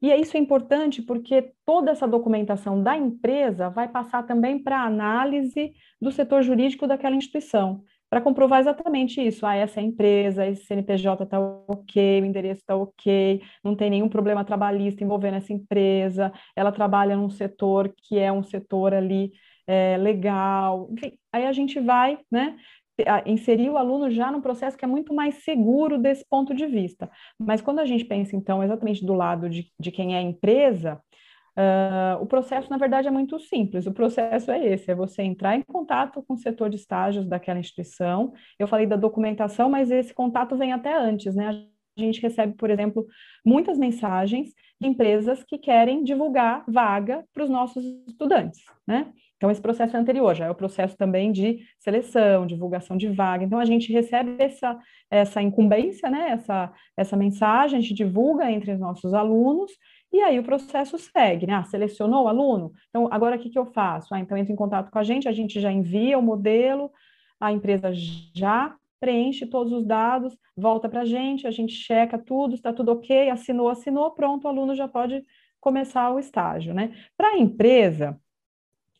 E isso é importante porque toda essa documentação da empresa vai passar também para a análise do setor jurídico daquela instituição, para comprovar exatamente isso. Ah, essa é a empresa, esse CNPJ está ok, o endereço está ok, não tem nenhum problema trabalhista envolvendo essa empresa, ela trabalha num setor que é um setor ali é, legal. Enfim, aí a gente vai, né, inserir o aluno já num processo que é muito mais seguro desse ponto de vista. Mas quando a gente pensa, então, exatamente do lado de, de quem é a empresa, uh, o processo, na verdade, é muito simples. O processo é esse: é você entrar em contato com o setor de estágios daquela instituição. Eu falei da documentação, mas esse contato vem até antes, né? A gente recebe, por exemplo, muitas mensagens de empresas que querem divulgar vaga para os nossos estudantes, né? Então, esse processo é anterior, já é o processo também de seleção, divulgação de vaga. Então, a gente recebe essa, essa incumbência, né? essa, essa mensagem, a gente divulga entre os nossos alunos, e aí o processo segue, né? Ah, selecionou o aluno? Então, agora o que, que eu faço? Ah, então, entra em contato com a gente, a gente já envia o modelo, a empresa já preenche todos os dados, volta para a gente, a gente checa tudo, está tudo ok, assinou, assinou, pronto, o aluno já pode começar o estágio, né? Para a empresa,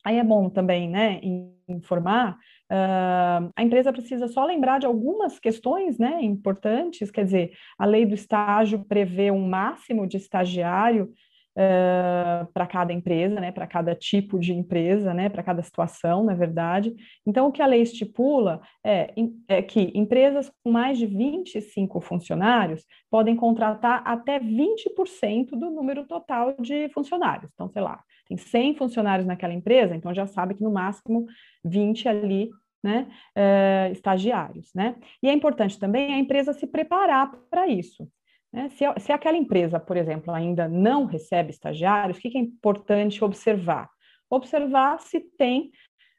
aí é bom também, né, informar, uh, a empresa precisa só lembrar de algumas questões, né, importantes, quer dizer, a lei do estágio prevê um máximo de estagiário uh, para cada empresa, né, para cada tipo de empresa, né, para cada situação, na verdade. Então, o que a lei estipula é, é que empresas com mais de 25 funcionários podem contratar até 20% do número total de funcionários. Então, sei lá, tem 100 funcionários naquela empresa, então já sabe que no máximo 20 ali né, uh, estagiários, né? E é importante também a empresa se preparar para isso. Né? Se, se aquela empresa, por exemplo, ainda não recebe estagiários, o que, que é importante observar? Observar se tem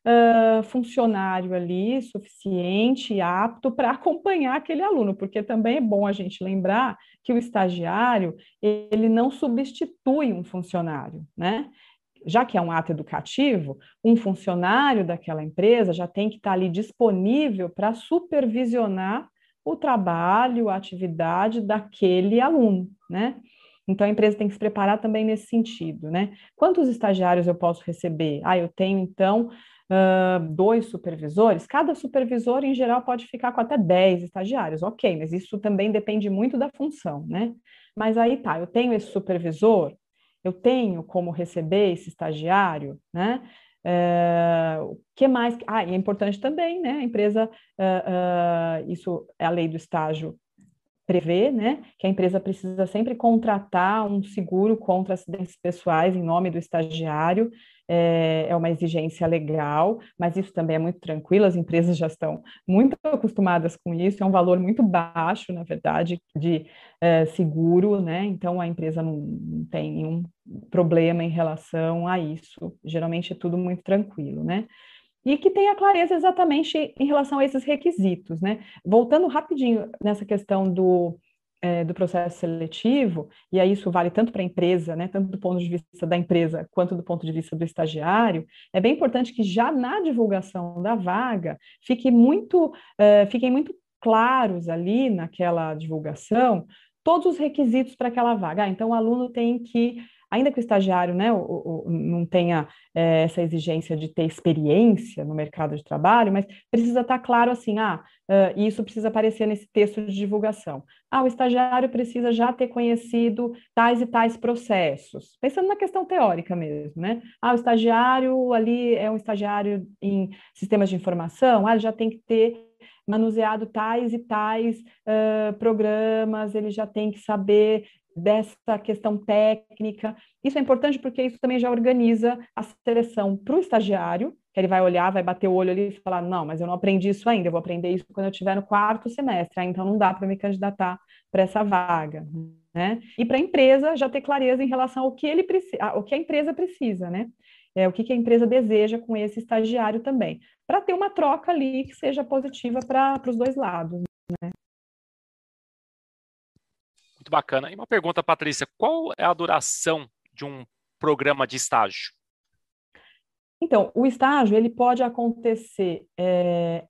uh, funcionário ali suficiente e apto para acompanhar aquele aluno, porque também é bom a gente lembrar que o estagiário ele não substitui um funcionário, né? Já que é um ato educativo, um funcionário daquela empresa já tem que estar ali disponível para supervisionar o trabalho, a atividade daquele aluno, né? Então a empresa tem que se preparar também nesse sentido, né? Quantos estagiários eu posso receber? Ah, eu tenho então dois supervisores. Cada supervisor, em geral, pode ficar com até 10 estagiários, ok, mas isso também depende muito da função, né? Mas aí tá, eu tenho esse supervisor, eu tenho como receber esse estagiário, né? É, o que mais? Ah, e é importante também, né? A empresa, uh, uh, isso é a lei do estágio prevê, né? Que a empresa precisa sempre contratar um seguro contra acidentes pessoais em nome do estagiário é, é uma exigência legal, mas isso também é muito tranquilo, as empresas já estão muito acostumadas com isso, é um valor muito baixo, na verdade, de é, seguro, né? Então a empresa não, tem nenhum problema em relação a isso, geralmente é tudo muito tranquilo, né? e que tenha clareza exatamente em relação a esses requisitos, né? Voltando rapidinho nessa questão do é, do processo seletivo, e aí isso vale tanto para a empresa, né, tanto do ponto de vista da empresa quanto do ponto de vista do estagiário, é bem importante que já na divulgação da vaga fique muito, é, fiquem muito claros ali naquela divulgação todos os requisitos para aquela vaga. Ah, então o aluno tem que ainda que o estagiário né, o, o, não tenha é, essa exigência de ter experiência no mercado de trabalho, mas precisa estar claro assim, ah, uh, isso precisa aparecer nesse texto de divulgação. Ah, o estagiário precisa já ter conhecido tais e tais processos, pensando na questão teórica mesmo, né? Ah, o estagiário ali é um estagiário em sistemas de informação, ah, já tem que ter manuseado tais e tais uh, programas, ele já tem que saber dessa questão técnica. Isso é importante porque isso também já organiza a seleção para o estagiário, que ele vai olhar, vai bater o olho ali e falar: não, mas eu não aprendi isso ainda, eu vou aprender isso quando eu estiver no quarto semestre, ah, então não dá para me candidatar para essa vaga. Né? E para a empresa já ter clareza em relação ao que ele precisa, o que a empresa precisa, né? É, o que, que a empresa deseja com esse estagiário também, para ter uma troca ali que seja positiva para os dois lados. Muito bacana. E uma pergunta, Patrícia: qual é a duração de um programa de estágio? Então, o estágio ele pode acontecer é,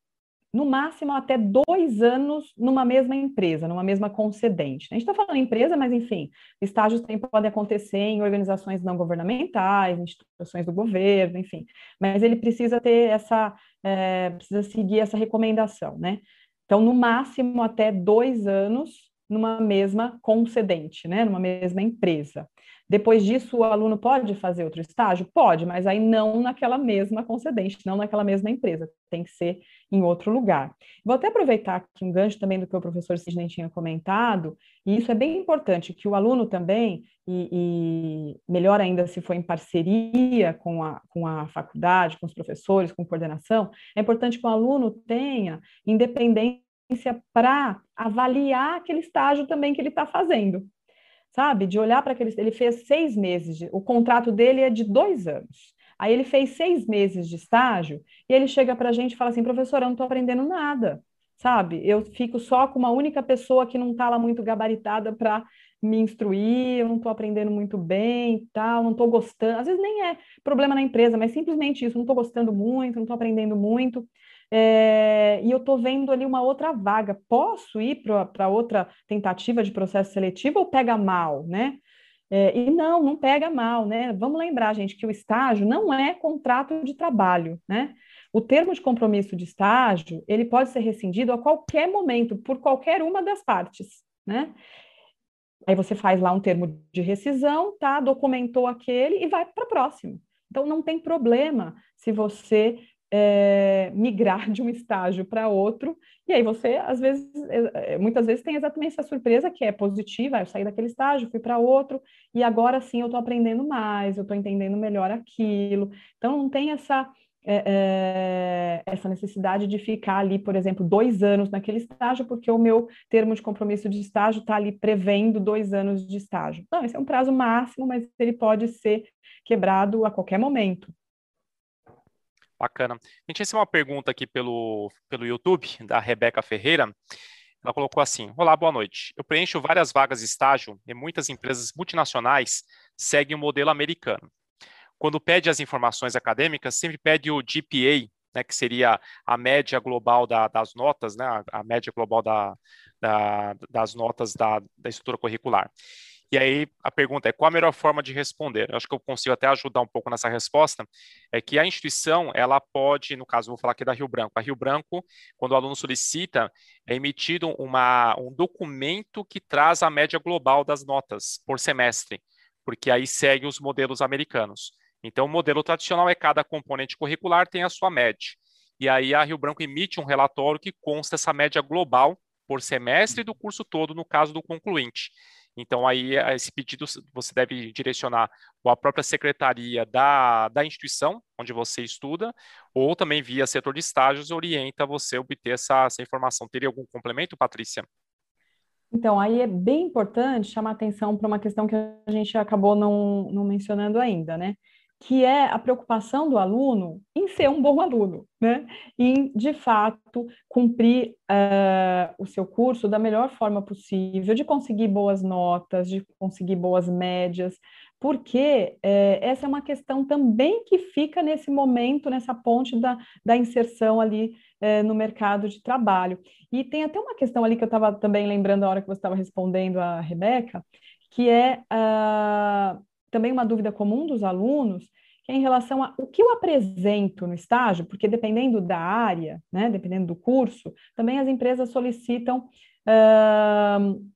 no máximo até dois anos numa mesma empresa, numa mesma concedente. A gente está falando empresa, mas enfim, estágios também podem acontecer em organizações não governamentais, instituições do governo, enfim. Mas ele precisa ter essa, é, precisa seguir essa recomendação, né? Então, no máximo até dois anos numa mesma concedente, né, numa mesma empresa. Depois disso, o aluno pode fazer outro estágio? Pode, mas aí não naquela mesma concedente, não naquela mesma empresa, tem que ser em outro lugar. Vou até aproveitar aqui um gancho também do que o professor Sidney tinha comentado, e isso é bem importante, que o aluno também, e, e melhor ainda se for em parceria com a, com a faculdade, com os professores, com coordenação, é importante que o aluno tenha independência para avaliar aquele estágio também que ele está fazendo, sabe? De olhar para aquele. Ele fez seis meses, de, o contrato dele é de dois anos. Aí ele fez seis meses de estágio e ele chega para a gente e fala assim: professor, eu não estou aprendendo nada, sabe? Eu fico só com uma única pessoa que não está lá muito gabaritada para me instruir, eu não estou aprendendo muito bem tal, não estou gostando. Às vezes nem é problema na empresa, mas simplesmente isso, não estou gostando muito, não estou aprendendo muito. É, e eu estou vendo ali uma outra vaga. Posso ir para outra tentativa de processo seletivo ou pega mal, né? É, e não, não pega mal, né? Vamos lembrar, gente, que o estágio não é contrato de trabalho, né? O termo de compromisso de estágio, ele pode ser rescindido a qualquer momento, por qualquer uma das partes, né? Aí você faz lá um termo de rescisão, tá? Documentou aquele e vai para a próxima. Então não tem problema se você é, migrar de um estágio para outro, e aí você, às vezes, é, muitas vezes tem exatamente essa surpresa que é positiva, eu saí daquele estágio, fui para outro, e agora sim eu estou aprendendo mais, eu estou entendendo melhor aquilo. Então não tem essa é, é, essa necessidade de ficar ali, por exemplo, dois anos naquele estágio, porque o meu termo de compromisso de estágio está ali prevendo dois anos de estágio. Não, esse é um prazo máximo, mas ele pode ser quebrado a qualquer momento. Bacana. A gente recebeu uma pergunta aqui pelo, pelo YouTube, da Rebeca Ferreira. Ela colocou assim: Olá, boa noite. Eu preencho várias vagas de estágio e muitas empresas multinacionais seguem o modelo americano quando pede as informações acadêmicas, sempre pede o GPA, né, que seria a média global da, das notas, né, a, média global da, da, das notas da, da estrutura curricular. E aí a pergunta é qual a melhor forma de responder? Eu acho que eu consigo até ajudar um pouco nessa resposta. É que a instituição ela pode, no caso, vou falar aqui da Rio Branco. A Rio Branco, quando o aluno solicita, é emitido uma, um documento que traz a média global das notas por semestre, porque aí segue os modelos americanos. Então, o modelo tradicional é cada componente curricular tem a sua média. E aí a Rio Branco emite um relatório que consta essa média global por semestre do curso todo, no caso do concluinte. Então, aí, esse pedido você deve direcionar à própria secretaria da, da instituição onde você estuda, ou também via setor de estágios, orienta você a obter essa, essa informação. Teria algum complemento, Patrícia? Então, aí é bem importante chamar atenção para uma questão que a gente acabou não, não mencionando ainda, né? Que é a preocupação do aluno em ser um bom aluno, né? Em, de fato, cumprir uh, o seu curso da melhor forma possível, de conseguir boas notas, de conseguir boas médias, porque é, essa é uma questão também que fica nesse momento, nessa ponte da, da inserção ali é, no mercado de trabalho. E tem até uma questão ali que eu estava também lembrando a hora que você estava respondendo a Rebeca, que é uh, também uma dúvida comum dos alunos, que é em relação a o que eu apresento no estágio, porque dependendo da área, né, dependendo do curso, também as empresas solicitam uh,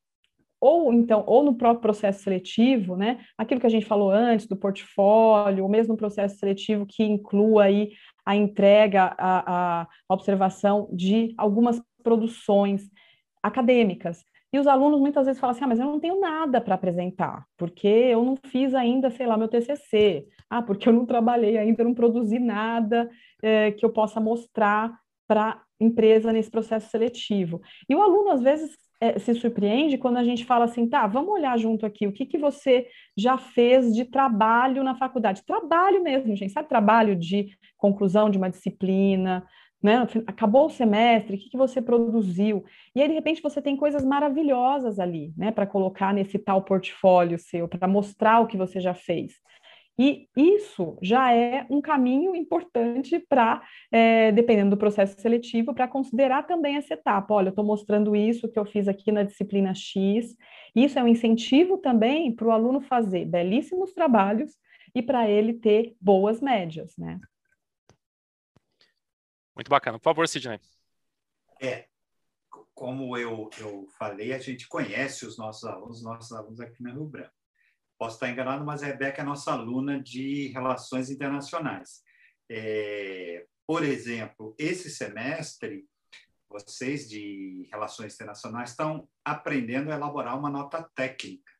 ou então, ou no próprio processo seletivo, né, aquilo que a gente falou antes do portfólio, ou mesmo processo seletivo que inclua aí a entrega, a, a observação de algumas produções acadêmicas. E os alunos muitas vezes falam assim: ah, mas eu não tenho nada para apresentar, porque eu não fiz ainda, sei lá, meu TCC. Ah, porque eu não trabalhei ainda, não produzi nada é, que eu possa mostrar para a empresa nesse processo seletivo. E o aluno, às vezes, é, se surpreende quando a gente fala assim: tá, vamos olhar junto aqui, o que, que você já fez de trabalho na faculdade? Trabalho mesmo, gente, sabe? Trabalho de conclusão de uma disciplina, né? Acabou o semestre, o que, que você produziu? E aí, de repente, você tem coisas maravilhosas ali, né, para colocar nesse tal portfólio seu, para mostrar o que você já fez. E isso já é um caminho importante para, é, dependendo do processo seletivo, para considerar também essa etapa. Olha, eu estou mostrando isso que eu fiz aqui na disciplina X. Isso é um incentivo também para o aluno fazer belíssimos trabalhos e para ele ter boas médias, né? Muito bacana. Por favor, Sidney. É, como eu, eu falei, a gente conhece os nossos alunos, nossos alunos aqui na Rio Branco. Posso estar enganado, mas a Rebeca é nossa aluna de Relações Internacionais. É, por exemplo, esse semestre, vocês de Relações Internacionais estão aprendendo a elaborar uma nota técnica,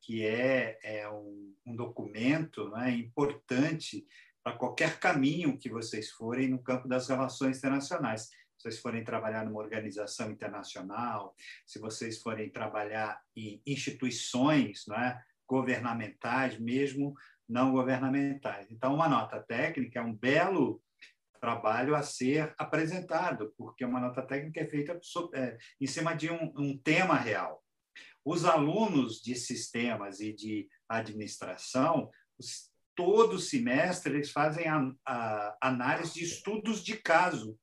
que é, é um, um documento né, importante para qualquer caminho que vocês forem no campo das relações internacionais. se vocês forem trabalhar numa organização internacional, se vocês forem trabalhar em instituições não é, governamentais, mesmo não governamentais. Então, uma nota técnica é um belo trabalho a ser apresentado, porque uma nota técnica é feita é, em cima de um, um tema real. Os alunos de sistemas e de administração, todo semestre, eles fazem a, a análise de estudos de caso.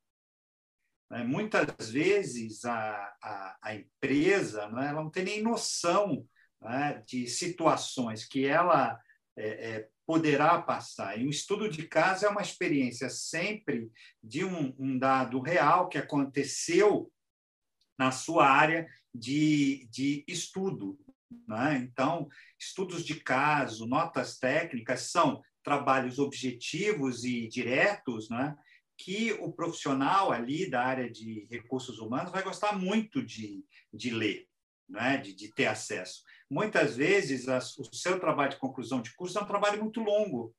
Né? Muitas vezes a, a, a empresa não, é? ela não tem nem noção né, de situações que ela é, é, poderá passar. E o estudo de caso é uma experiência sempre de um, um dado real que aconteceu na sua área de, de estudo. Né? Então, estudos de caso, notas técnicas são trabalhos objetivos e diretos, né? que o profissional ali da área de recursos humanos vai gostar muito de, de ler, né? de, de ter acesso. Muitas vezes, as, o seu trabalho de conclusão de curso é um trabalho muito longo.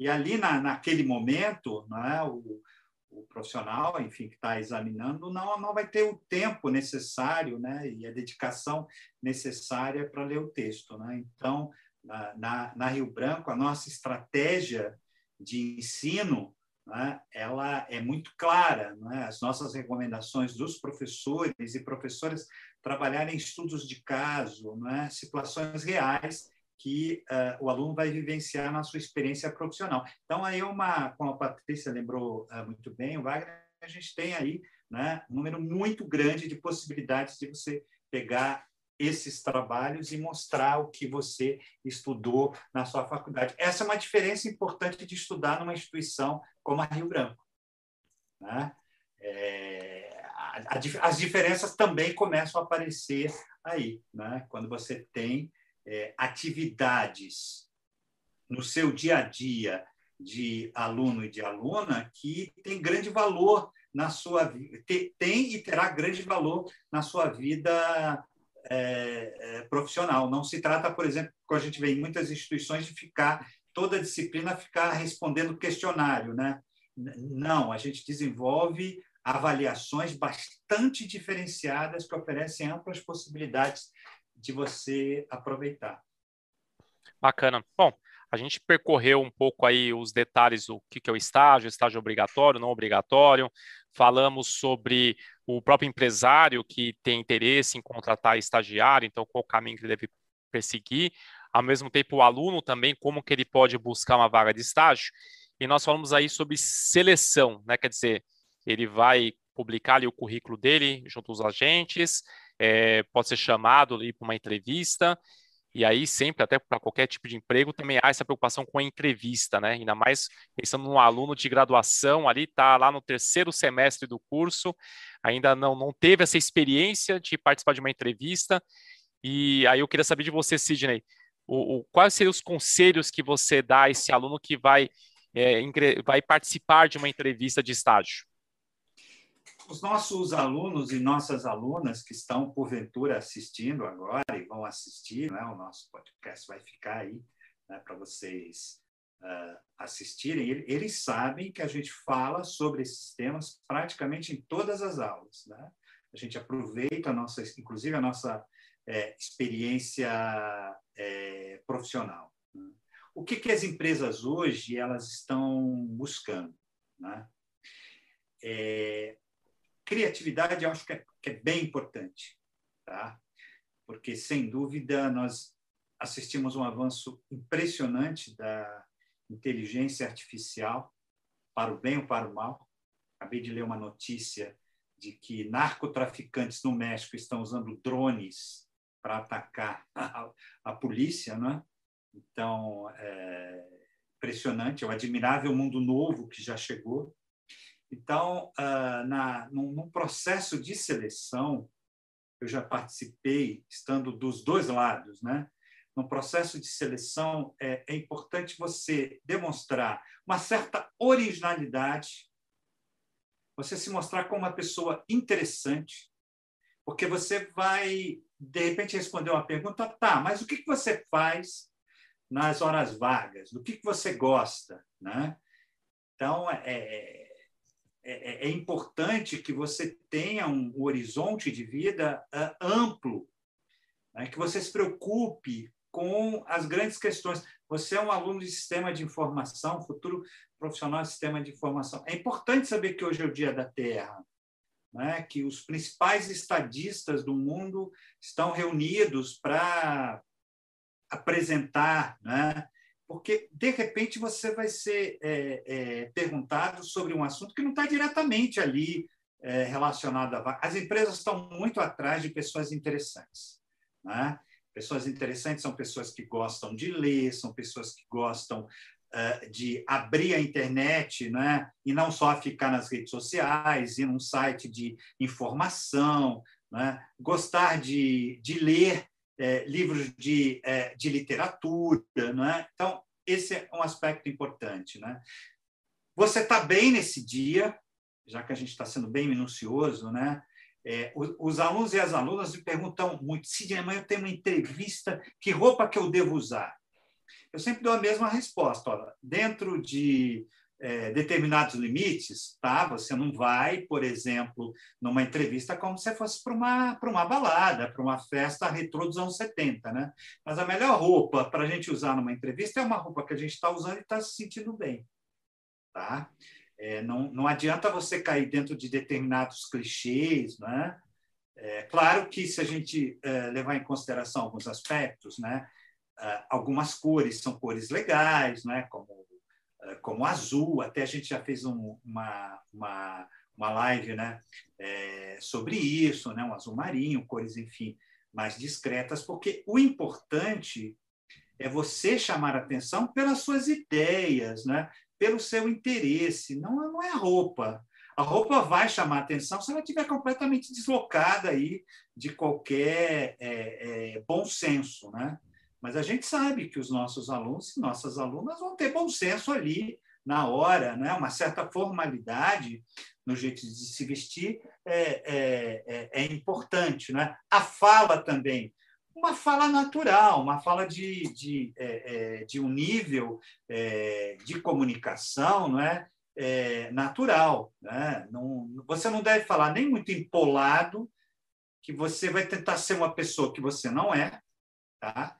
E ali, na, naquele momento, né? o, o profissional, enfim, que está examinando, não, não vai ter o tempo necessário né, e a dedicação necessária para ler o texto. Né? Então, na, na, na, Rio Branco, a nossa estratégia de ensino né, ela é muito clara. Né? As nossas recomendações dos professores e professoras trabalharem estudos de caso, né, situações reais que uh, o aluno vai vivenciar na sua experiência profissional. Então, aí uma, como a Patrícia lembrou uh, muito bem, o Wagner, a gente tem aí né, um número muito grande de possibilidades de você pegar esses trabalhos e mostrar o que você estudou na sua faculdade. Essa é uma diferença importante de estudar numa instituição como a Rio Branco. Né? É, a, a, as diferenças também começam a aparecer aí, né? quando você tem é, atividades no seu dia a dia de aluno e de aluna que tem grande valor na sua tem e terá grande valor na sua vida é, é, profissional. Não se trata, por exemplo, como a gente vê em muitas instituições, de ficar toda disciplina ficar respondendo questionário, né? Não, a gente desenvolve avaliações bastante diferenciadas que oferecem amplas possibilidades de você aproveitar. Bacana. Bom, a gente percorreu um pouco aí os detalhes do que é o estágio, estágio obrigatório, não obrigatório. Falamos sobre o próprio empresário que tem interesse em contratar estagiário, então qual o caminho que ele deve perseguir. Ao mesmo tempo, o aluno também, como que ele pode buscar uma vaga de estágio. E nós falamos aí sobre seleção, né? Quer dizer, ele vai publicar ali o currículo dele junto aos agentes, é, pode ser chamado ali para uma entrevista, e aí sempre, até para qualquer tipo de emprego, também há essa preocupação com a entrevista, né? Ainda mais pensando num aluno de graduação ali, está lá no terceiro semestre do curso, ainda não, não teve essa experiência de participar de uma entrevista, e aí eu queria saber de você, Sidney, o, o, quais seriam os conselhos que você dá a esse aluno que vai, é, vai participar de uma entrevista de estágio? Os nossos alunos e nossas alunas que estão, porventura, assistindo agora e vão assistir, né? o nosso podcast vai ficar aí né, para vocês uh, assistirem, eles sabem que a gente fala sobre esses temas praticamente em todas as aulas. Né? A gente aproveita, a nossa, inclusive, a nossa é, experiência é, profissional. Né? O que, que as empresas hoje elas estão buscando? Né? É, criatividade eu acho que é, que é bem importante, tá? Porque sem dúvida nós assistimos um avanço impressionante da inteligência artificial para o bem ou para o mal. Acabei de ler uma notícia de que narcotraficantes no México estão usando drones para atacar a, a polícia, né? Então, é impressionante, é o admirável mundo novo que já chegou. Então, uh, na, num, num, processo de seleção, eu já participei, estando dos dois lados, né? No processo de seleção, é, é importante você demonstrar uma certa originalidade, você se mostrar como uma pessoa interessante, porque você vai, de repente, responder uma pergunta, tá, mas o que você faz nas horas vagas? Do que você gosta, né? Então, é, é, é, é importante que você tenha um horizonte de vida uh, amplo, né? que você se preocupe com as grandes questões. Você é um aluno de sistema de informação, futuro profissional de sistema de informação. É importante saber que hoje é o Dia da Terra, né? que os principais estadistas do mundo estão reunidos para apresentar, né? Porque de repente você vai ser é, é, perguntado sobre um assunto que não está diretamente ali é, relacionado a. As empresas estão muito atrás de pessoas interessantes. Né? Pessoas interessantes são pessoas que gostam de ler, são pessoas que gostam uh, de abrir a internet, né? e não só ficar nas redes sociais, ir num site de informação, né? gostar de, de ler é, livros de, é, de literatura. Né? Então, esse é um aspecto importante. Né? Você está bem nesse dia, já que a gente está sendo bem minucioso, né? É, os, os, alunos e as alunas me perguntam muito, Sidney, amanhã eu tenho uma entrevista, que roupa que eu devo usar? Eu sempre dou a mesma resposta. Olha, dentro de é, determinados limites, tá? Você não vai, por exemplo, numa entrevista como se fosse para uma, para uma balada, para uma festa retrô dos anos 70, né? Mas a melhor roupa para a gente usar numa entrevista é uma roupa que a gente está usando e está se sentindo bem, tá? É, não, não adianta você cair dentro de determinados clichês, né? É, claro que se a gente é, levar em consideração alguns aspectos, né? É, algumas cores são cores legais, né? Como como azul, até a gente já fez um, uma, uma, uma live né, é, sobre isso, né, um azul marinho, cores, enfim, mais discretas, porque o importante é você chamar atenção pelas suas ideias, né, pelo seu interesse, não, não é a roupa. A roupa vai chamar atenção se ela estiver completamente deslocada aí de qualquer é, é, bom senso, né? Mas a gente sabe que os nossos alunos e nossas alunas vão ter bom senso ali na hora, né? uma certa formalidade no jeito de se vestir é, é, é, é importante. Né? A fala também, uma fala natural, uma fala de, de, é, é, de um nível de comunicação não é? natural. Né? Não, você não deve falar nem muito empolado, que você vai tentar ser uma pessoa que você não é, tá?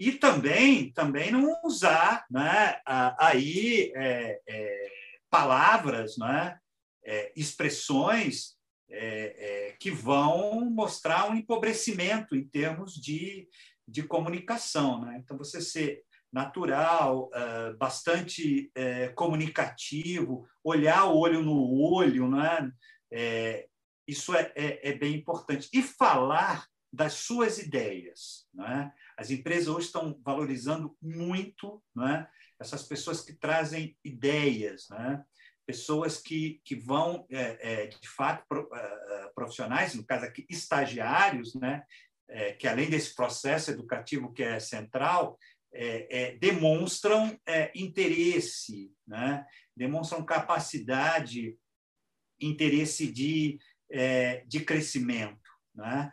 E também, também não usar né, aí é, é, palavras, né, é, expressões é, é, que vão mostrar um empobrecimento em termos de, de comunicação. Né? Então, você ser natural, é, bastante comunicativo, olhar o olho no olho, né? isso é, é, é, bem importante. E falar das suas ideias. Né? As empresas hoje estão valorizando muito né, essas pessoas que trazem ideias, né? pessoas que, que vão, é, é, de fato, é, é, profissionais, no caso aqui, estagiários, né? É, que além desse processo educativo que é central, é, demonstram interesse, né? demonstram capacidade, interesse de, de crescimento. Né?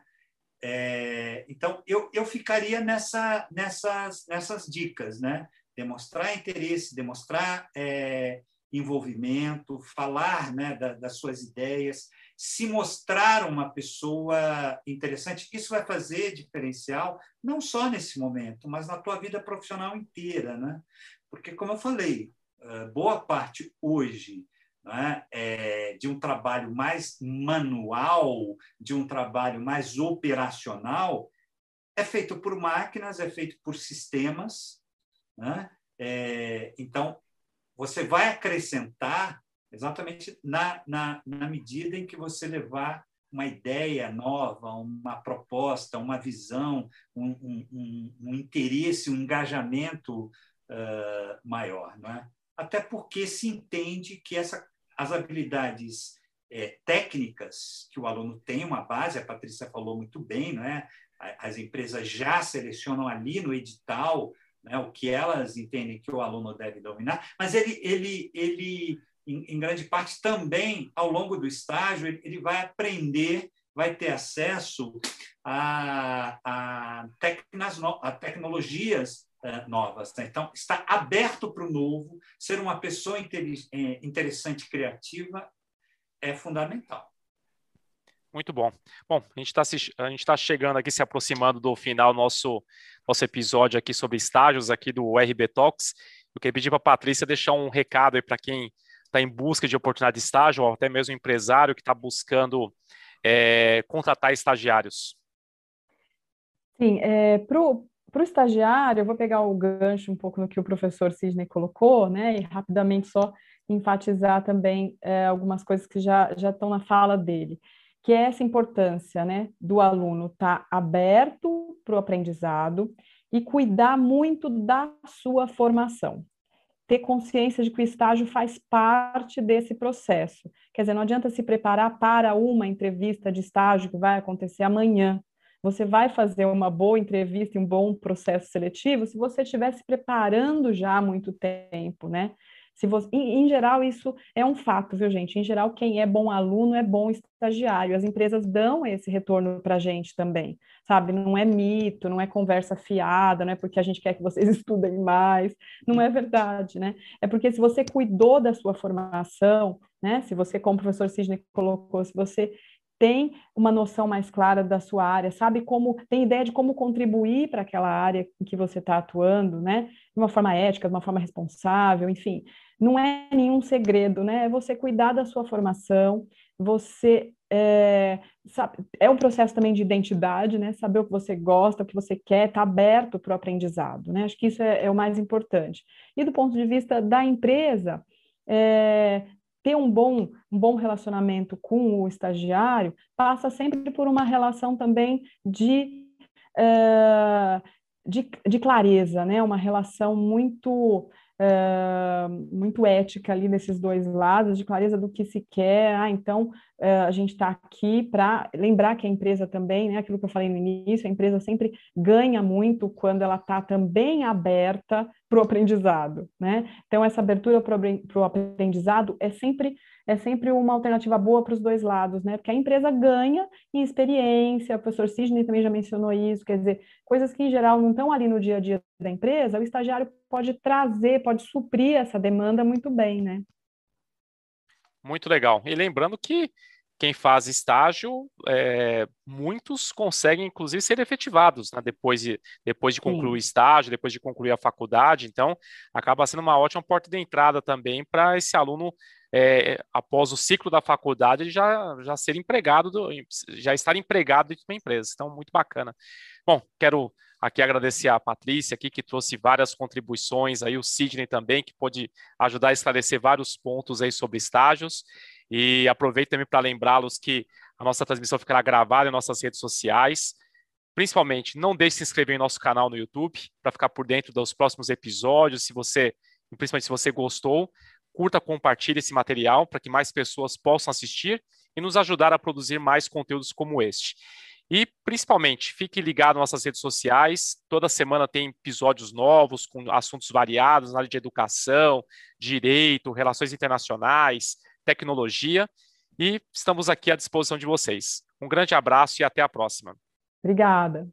É, então, eu, eu ficaria nessa, nessas, nessas dicas, né? Demonstrar interesse, demonstrar é, envolvimento, falar né, da, das suas ideias, se mostrar uma pessoa interessante. Isso vai fazer diferencial não só nesse momento, mas na tua vida profissional inteira, né? Porque, como eu falei, boa parte hoje né, é, de um trabalho mais manual, de um trabalho mais operacional, é feito por máquinas, é feito por sistemas. Né? É, então, você vai acrescentar exatamente na, na, na medida em que você levar uma ideia nova, uma proposta, uma visão, um, um, um, um interesse, um engajamento uh, maior. Não é? Até porque se entende que essa as habilidades é, técnicas que o aluno tem uma base, a Patrícia falou muito bem, né? as empresas já selecionam ali no edital né, o que elas entendem que o aluno deve dominar, mas ele, ele, ele em, em grande parte, também, ao longo do estágio, ele, ele vai aprender, vai ter acesso a, a, tecnas, a tecnologias é, novas. Né? Então, está aberto para o novo, ser uma pessoa é, interessante, criativa, é fundamental. Muito bom. Bom, a gente está a gente tá chegando aqui, se aproximando do final do nosso, nosso episódio aqui sobre estágios aqui do RB Talks. Eu queria pedir para a Patrícia deixar um recado aí para quem está em busca de oportunidade de estágio, ou até mesmo empresário que está buscando é, contratar estagiários. Sim, é, para o estagiário, eu vou pegar o gancho um pouco no que o professor Sidney colocou, né, e rapidamente só enfatizar também é, algumas coisas que já, já estão na fala dele que é essa importância né, do aluno estar tá aberto para o aprendizado e cuidar muito da sua formação. Ter consciência de que o estágio faz parte desse processo. Quer dizer, não adianta se preparar para uma entrevista de estágio que vai acontecer amanhã. Você vai fazer uma boa entrevista um bom processo seletivo se você estiver se preparando já há muito tempo, né? Se você, em, em, geral, isso é um fato, viu, gente? Em geral, quem é bom aluno é bom estagiário. As empresas dão esse retorno para a gente também, sabe? Não é mito, não é conversa fiada, não é porque a gente quer que vocês [laughs] estudem mais. Não é verdade, né? É porque se você cuidou da sua formação, né? Se você, como o professor Sidney colocou, se você tem uma noção mais clara da sua área, sabe como, tem ideia de como contribuir para aquela área em que você está atuando, né? De uma forma ética, de uma forma responsável, enfim. Não é nenhum segredo, né? É você cuidar da sua formação, você é, sabe, é um processo também de identidade, né? Saber o que você gosta, o que você quer, estar tá aberto para o aprendizado, né? Acho que isso é, é, o mais importante. E do ponto de vista da empresa, é, ter um bom, um bom relacionamento com o estagiário passa sempre por uma relação também de, uh, de, de, clareza, né? uma relação muito uh, muito ética ali nesses dois lados, de clareza do que se quer. Ah, então uh, a gente está aqui para lembrar que a empresa também, né, aquilo que eu falei no início, a empresa sempre ganha muito quando ela está também aberta para o aprendizado, né? Então essa abertura para o aprendizado é sempre é sempre uma alternativa boa para os dois lados, né? Porque a empresa ganha em experiência, o professor Sidney também já mencionou isso, quer dizer, coisas que em geral não estão ali no dia a dia da empresa, o estagiário pode trazer, pode suprir essa demanda muito bem, né? Muito legal. E lembrando que quem faz estágio, é, muitos conseguem, inclusive, ser efetivados né, depois, de, depois de concluir Sim. o estágio, depois de concluir a faculdade. Então, acaba sendo uma ótima porta de entrada também para esse aluno, é, após o ciclo da faculdade, ele já, já ser empregado, do, já estar empregado dentro de uma empresa. Então, muito bacana. Bom, quero aqui agradecer a Patrícia aqui, que trouxe várias contribuições, aí o Sidney também, que pode ajudar a esclarecer vários pontos aí sobre estágios. E aproveito também para lembrá-los que a nossa transmissão ficará gravada em nossas redes sociais. Principalmente, não deixe de se inscrever em nosso canal no YouTube para ficar por dentro dos próximos episódios. Se você, principalmente se você gostou, curta, compartilhe esse material para que mais pessoas possam assistir e nos ajudar a produzir mais conteúdos como este. E, principalmente, fique ligado nas nossas redes sociais. Toda semana tem episódios novos com assuntos variados na área de educação, direito, relações internacionais, tecnologia e estamos aqui à disposição de vocês. Um grande abraço e até a próxima. Obrigada.